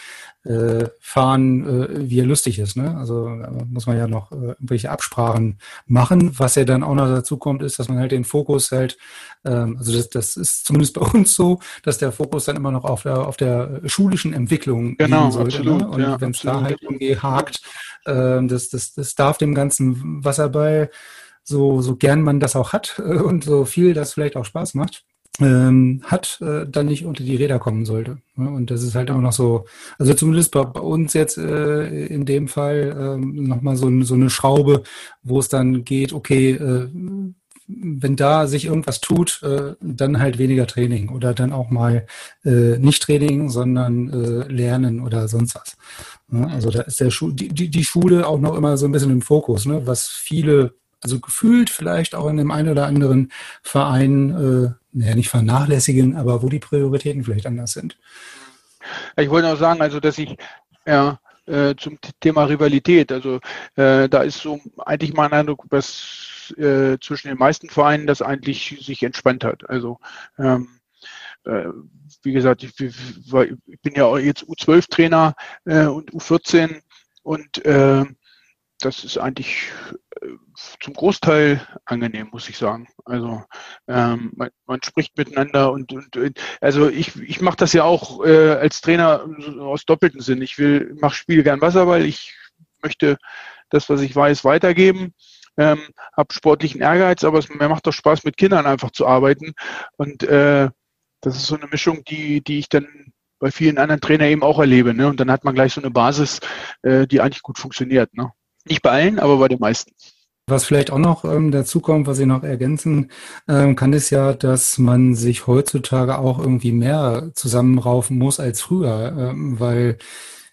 äh, fahren, äh, wie er lustig ist. Ne? Also muss man ja noch äh, irgendwelche Absprachen machen. Was ja dann auch noch dazu kommt, ist, dass man halt den Fokus halt, ähm, also das, das ist zumindest bei uns so, dass der Fokus dann immer noch auf der, auf der schulischen Entwicklung genau, liegen sollte. Ne? Absolut, ne? Und ja, wenn es da halt irgendwie hakt, äh, das, das, das darf dem ganzen Wasserball so, so gern man das auch hat und so viel das vielleicht auch Spaß macht, ähm, hat, äh, dann nicht unter die Räder kommen sollte. Und das ist halt immer noch so, also zumindest bei, bei uns jetzt äh, in dem Fall ähm, nochmal so, so eine Schraube, wo es dann geht, okay, äh, wenn da sich irgendwas tut, äh, dann halt weniger Training oder dann auch mal äh, nicht Training, sondern äh, Lernen oder sonst was. Also da ist der Schu die, die, Schule auch noch immer so ein bisschen im Fokus, ne? was viele also gefühlt vielleicht auch in dem einen oder anderen Verein, äh, ja, nicht vernachlässigen, aber wo die Prioritäten vielleicht anders sind. Ich wollte auch sagen, also dass ich ja äh, zum Thema Rivalität, also äh, da ist so eigentlich mein Eindruck, dass äh, zwischen den meisten Vereinen das eigentlich sich entspannt hat. Also ähm, äh, wie gesagt, ich, ich, bin ja auch jetzt U12-Trainer äh, und U14 und äh, das ist eigentlich zum Großteil angenehm, muss ich sagen. Also ähm, man, man, spricht miteinander und, und, also ich, ich mache das ja auch äh, als Trainer aus doppelten Sinn. Ich will, mache Spiele gern Wasserball. Ich möchte das, was ich weiß, weitergeben. Ähm, habe sportlichen Ehrgeiz, aber es mir macht doch Spaß, mit Kindern einfach zu arbeiten. Und äh, das ist so eine Mischung, die, die ich dann bei vielen anderen Trainern eben auch erlebe. Ne? Und dann hat man gleich so eine Basis, äh, die eigentlich gut funktioniert. Ne? Nicht bei allen, aber bei den meisten. Was vielleicht auch noch ähm, dazu kommt, was ich noch ergänzen ähm, kann, ist ja, dass man sich heutzutage auch irgendwie mehr zusammenraufen muss als früher, ähm, weil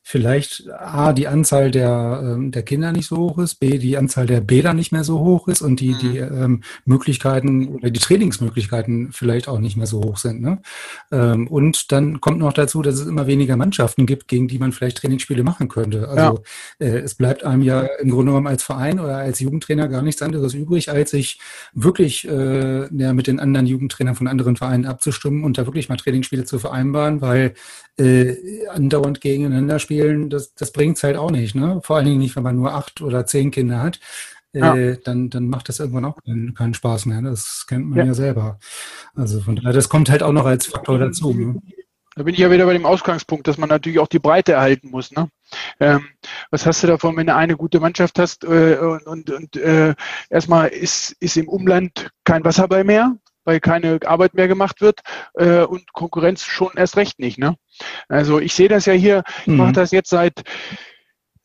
vielleicht A, die Anzahl der, ähm, der Kinder nicht so hoch ist, B, die Anzahl der Bäder nicht mehr so hoch ist und die, die mhm. ähm, Möglichkeiten oder die Trainingsmöglichkeiten vielleicht auch nicht mehr so hoch sind. Ne? Ähm, und dann kommt noch dazu, dass es immer weniger Mannschaften gibt, gegen die man vielleicht Trainingsspiele machen könnte. Also ja. äh, es bleibt einem ja im Grunde genommen als Verein oder als Jugendtrainer gar nichts anderes übrig, als sich wirklich äh, ja, mit den anderen Jugendtrainern von anderen Vereinen abzustimmen und da wirklich mal Trainingsspiele zu vereinbaren, weil äh, andauernd gegeneinander spielen, das, das bringt es halt auch nicht. Ne? Vor allen Dingen nicht, wenn man nur acht oder zehn Kinder hat. Äh, ja. dann, dann macht das irgendwann auch keinen, keinen Spaß mehr. Das kennt man ja. ja. selber. Also von daher, das kommt halt auch noch als Faktor dazu. Ne? Da bin ich ja wieder bei dem Ausgangspunkt, dass man natürlich auch die Breite erhalten muss. Ne? Ähm, was hast du davon, wenn du eine gute Mannschaft hast äh, und, und, und äh, erstmal ist, ist im Umland kein Wasserball mehr, weil keine Arbeit mehr gemacht wird äh, und Konkurrenz schon erst recht nicht. Ne? Also ich sehe das ja hier, ich mhm. mache das jetzt seit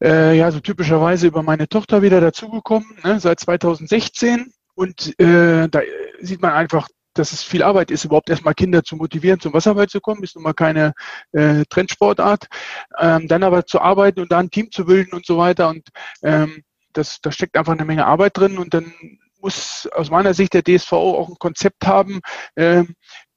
äh, ja so typischerweise über meine Tochter wieder dazugekommen, ne, seit 2016 und äh, da sieht man einfach, dass es viel Arbeit ist, überhaupt erstmal Kinder zu motivieren, zum Wasserball zu kommen, ist nun mal keine äh, Trendsportart. Ähm, dann aber zu arbeiten und da ein Team zu bilden und so weiter. Und ähm, das, da steckt einfach eine Menge Arbeit drin und dann muss aus meiner Sicht der DSVO auch ein Konzept haben, äh,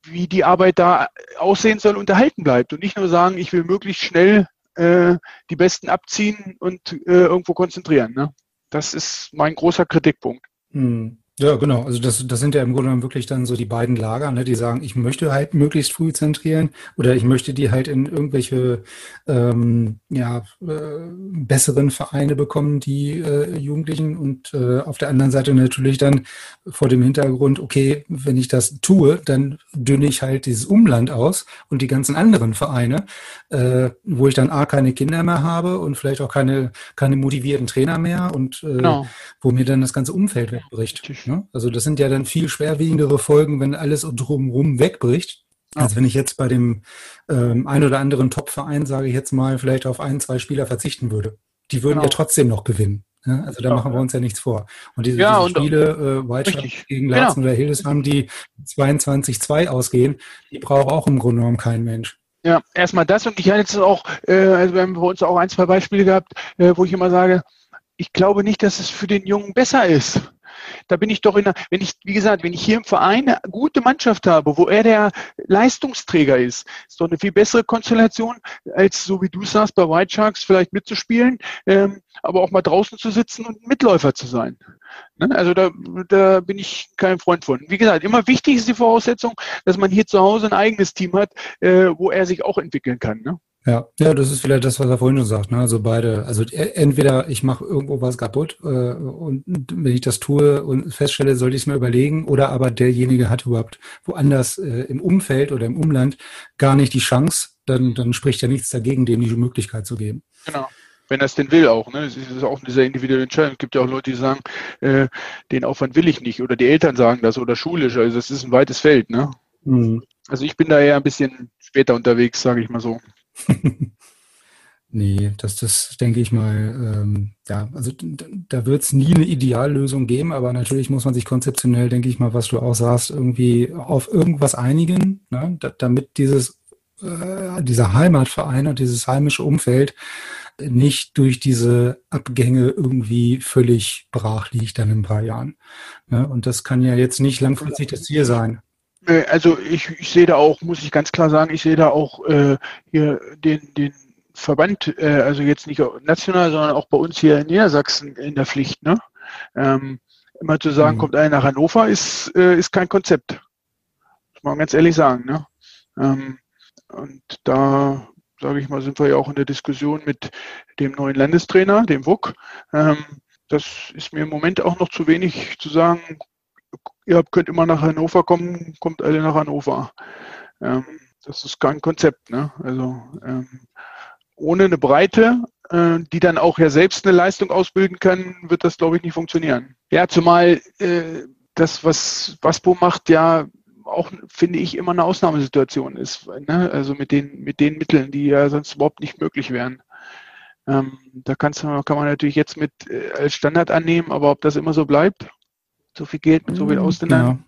wie die Arbeit da aussehen soll und erhalten bleibt. Und nicht nur sagen, ich will möglichst schnell äh, die Besten abziehen und äh, irgendwo konzentrieren. Ne? Das ist mein großer Kritikpunkt. Hm. Ja, genau. Also das, das sind ja im Grunde genommen wirklich dann so die beiden Lager, ne, die sagen, ich möchte halt möglichst früh zentrieren oder ich möchte die halt in irgendwelche ähm, ja, äh, besseren Vereine bekommen, die äh, Jugendlichen und äh, auf der anderen Seite natürlich dann vor dem Hintergrund, okay, wenn ich das tue, dann dünne ich halt dieses Umland aus und die ganzen anderen Vereine, äh, wo ich dann A, keine Kinder mehr habe und vielleicht auch keine, keine motivierten Trainer mehr und äh, genau. wo mir dann das ganze Umfeld wegbricht. Ne? Also das sind ja dann viel schwerwiegendere Folgen, wenn alles drumherum wegbricht. Also wenn ich jetzt bei dem ähm, ein oder anderen Top-Verein, sage ich jetzt mal, vielleicht auf ein, zwei Spieler verzichten würde. Die würden genau. ja trotzdem noch gewinnen. Ne? Also da ja, machen wir uns ja nichts vor. Und diese, ja, diese Spiele, äh, Whiteshot gegen Larsen genau. oder Hildesheim, die 22-2 ausgehen, die braucht auch im Grunde genommen kein Mensch. Ja, erstmal das und ich habe jetzt auch, äh, also wir haben bei uns auch ein, zwei Beispiele gehabt, äh, wo ich immer sage, ich glaube nicht, dass es für den Jungen besser ist, Da bin ich doch in der, wenn ich, wie gesagt, wenn ich hier im Verein eine gute Mannschaft habe, wo er der Leistungsträger ist, ist doch eine viel bessere Konstellation, als so wie du sagst, bei White Sharks vielleicht mitzuspielen, ähm, aber auch mal draußen zu sitzen und Mitläufer zu sein. Ne? Also da, da bin ich kein Freund von. Wie gesagt, immer wichtig ist die Voraussetzung, dass man hier zu Hause ein eigenes Team hat, äh, wo er sich auch entwickeln kann. Ne? Ja, ja, das ist vielleicht das, was er vorhin schon sagt. Ne? Also beide, also e, entweder ich mache irgendwo was kaputt äh, und wenn ich das tue und feststelle, sollte ich es mir überlegen, oder aber derjenige hat überhaupt woanders äh, im Umfeld oder im Umland gar nicht die Chance, dann, dann spricht ja nichts dagegen, dem die Möglichkeit zu geben. Genau wenn er es denn will auch. Ne? Das ist auch eine sehr individuelle Entscheidung. Es gibt ja auch Leute, die sagen, äh, den Aufwand will ich nicht. Oder die Eltern sagen das oder schulisch. Also das ist ein weites Feld. Ne? Mhm. Also ich bin da eher ein bisschen später unterwegs, sage ich mal so. nee, das, das denke ich mal, ähm, ja, also da wird es nie eine Ideallösung geben, aber natürlich muss man sich konzeptionell, denke ich mal, was du auch sagst, irgendwie auf irgendwas einigen, ne? da, damit dieses, äh, dieser Heimatverein und dieses heimische Umfeld nicht durch diese Abgänge irgendwie völlig brach liegt dann in ein paar Jahren. Ne? Und das kann ja jetzt nicht langfristig das Ziel sein. Also ich, ich sehe da auch, muss ich ganz klar sagen, ich sehe da auch äh, hier den, den Verband, äh, also jetzt nicht national, sondern auch bei uns hier in Niedersachsen in der Pflicht. Ne? Ähm, immer zu sagen, mhm. kommt einer nach Hannover, ist, äh, ist kein Konzept. Muss man ganz ehrlich sagen. Ne? Ähm, und da, sage ich mal, sind wir ja auch in der Diskussion mit dem neuen Landestrainer, dem WUK. Ähm, das ist mir im Moment auch noch zu wenig zu sagen, ihr könnt immer nach Hannover kommen, kommt alle nach Hannover. Ähm, das ist kein Konzept. Ne? Also ähm, ohne eine Breite, äh, die dann auch ja selbst eine Leistung ausbilden kann, wird das, glaube ich, nicht funktionieren. Ja, zumal äh, das, was Waspo macht, ja auch, finde ich, immer eine Ausnahmesituation ist. Ne? Also mit den, mit den Mitteln, die ja sonst überhaupt nicht möglich wären. Ähm, da kann man natürlich jetzt mit äh, als Standard annehmen, aber ob das immer so bleibt, so viel Geld mit so viel mhm, Ausländern.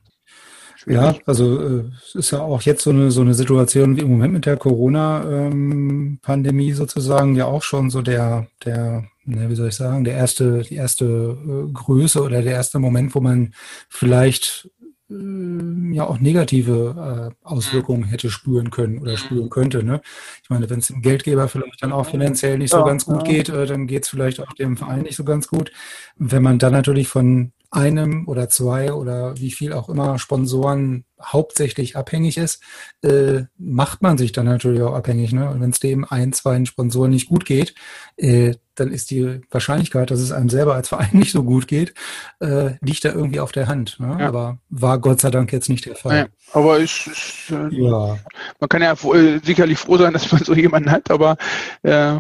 Ja. ja, also äh, es ist ja auch jetzt so eine so eine Situation wie im Moment mit der Corona-Pandemie ähm, sozusagen ja auch schon so der der ne, wie soll ich sagen der erste die erste äh, Größe oder der erste Moment, wo man vielleicht äh, ja auch negative äh, Auswirkungen hätte spüren können oder spüren könnte. Ne? Ich meine, wenn es dem Geldgeber vielleicht dann auch finanziell nicht so ja, ganz gut ja. geht, äh, dann geht es vielleicht auch dem Verein nicht so ganz gut. wenn man dann natürlich von einem oder zwei oder wie viel auch immer Sponsoren hauptsächlich abhängig ist, äh, macht man sich dann natürlich auch abhängig. Ne? Und wenn es dem ein, zwei Sponsoren nicht gut geht, äh, dann ist die Wahrscheinlichkeit, dass es einem selber als Verein nicht so gut geht, äh, liegt da irgendwie auf der Hand. Ne? Ja. Aber war Gott sei Dank jetzt nicht der Fall. Ja, aber ich, ich äh, ja. man kann ja äh, sicherlich froh sein, dass man so jemanden hat, aber äh,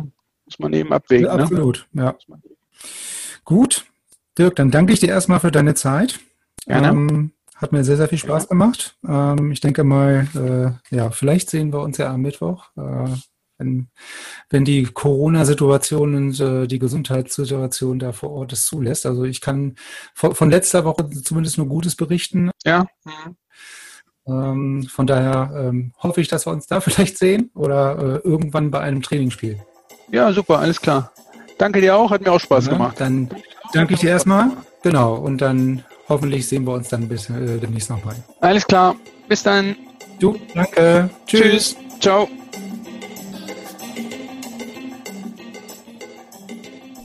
muss man eben abwägen. Ne? absolut, ne? ja. Gut, Dirk, dann danke ich dir erstmal für deine Zeit. Gerne. Ähm, hat mir sehr, sehr viel Spaß gemacht. Ähm, ich denke mal, äh, ja, vielleicht sehen wir uns ja am Mittwoch, äh, wenn, wenn die Corona-Situation und äh, die Gesundheitssituation da vor Ort es zulässt. Also ich kann von, von letzter Woche zumindest nur Gutes berichten. Ja. Mhm. Ähm, von daher ähm, hoffe ich, dass wir uns da vielleicht sehen oder äh, irgendwann bei einem Trainingsspiel. Ja, super, alles klar. Danke dir auch, hat mir auch Spaß ja, gemacht. Dann danke ich dir erstmal. Genau, und dann hoffentlich sehen wir uns dann bis äh, demnächst nochmal. Alles klar, bis dann. Du, danke. Tschüss. Tschüss. Ciao.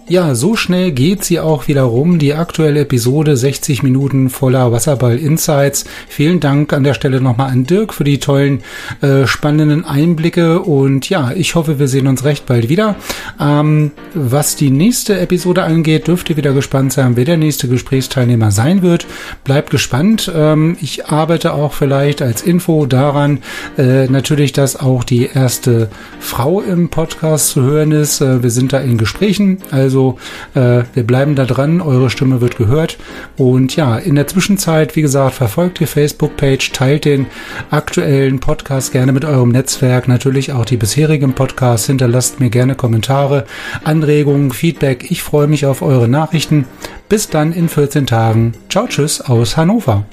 Ja, so schnell geht sie auch wieder rum. Die aktuelle Episode 60 Minuten voller Wasserball Insights. Vielen Dank an der Stelle nochmal an Dirk für die tollen, äh, spannenden Einblicke. Und ja, ich hoffe, wir sehen uns recht bald wieder. Ähm, was die nächste Episode angeht, dürft ihr wieder gespannt sein, wer der nächste Gesprächsteilnehmer sein wird. Bleibt gespannt. Ähm, ich arbeite auch vielleicht als Info daran, äh, natürlich, dass auch die erste Frau im Podcast zu hören ist. Äh, wir sind da in Gesprächen. Also also äh, wir bleiben da dran, eure Stimme wird gehört. Und ja, in der Zwischenzeit, wie gesagt, verfolgt die Facebook-Page, teilt den aktuellen Podcast gerne mit eurem Netzwerk, natürlich auch die bisherigen Podcasts, hinterlasst mir gerne Kommentare, Anregungen, Feedback. Ich freue mich auf eure Nachrichten. Bis dann in 14 Tagen. Ciao, tschüss aus Hannover.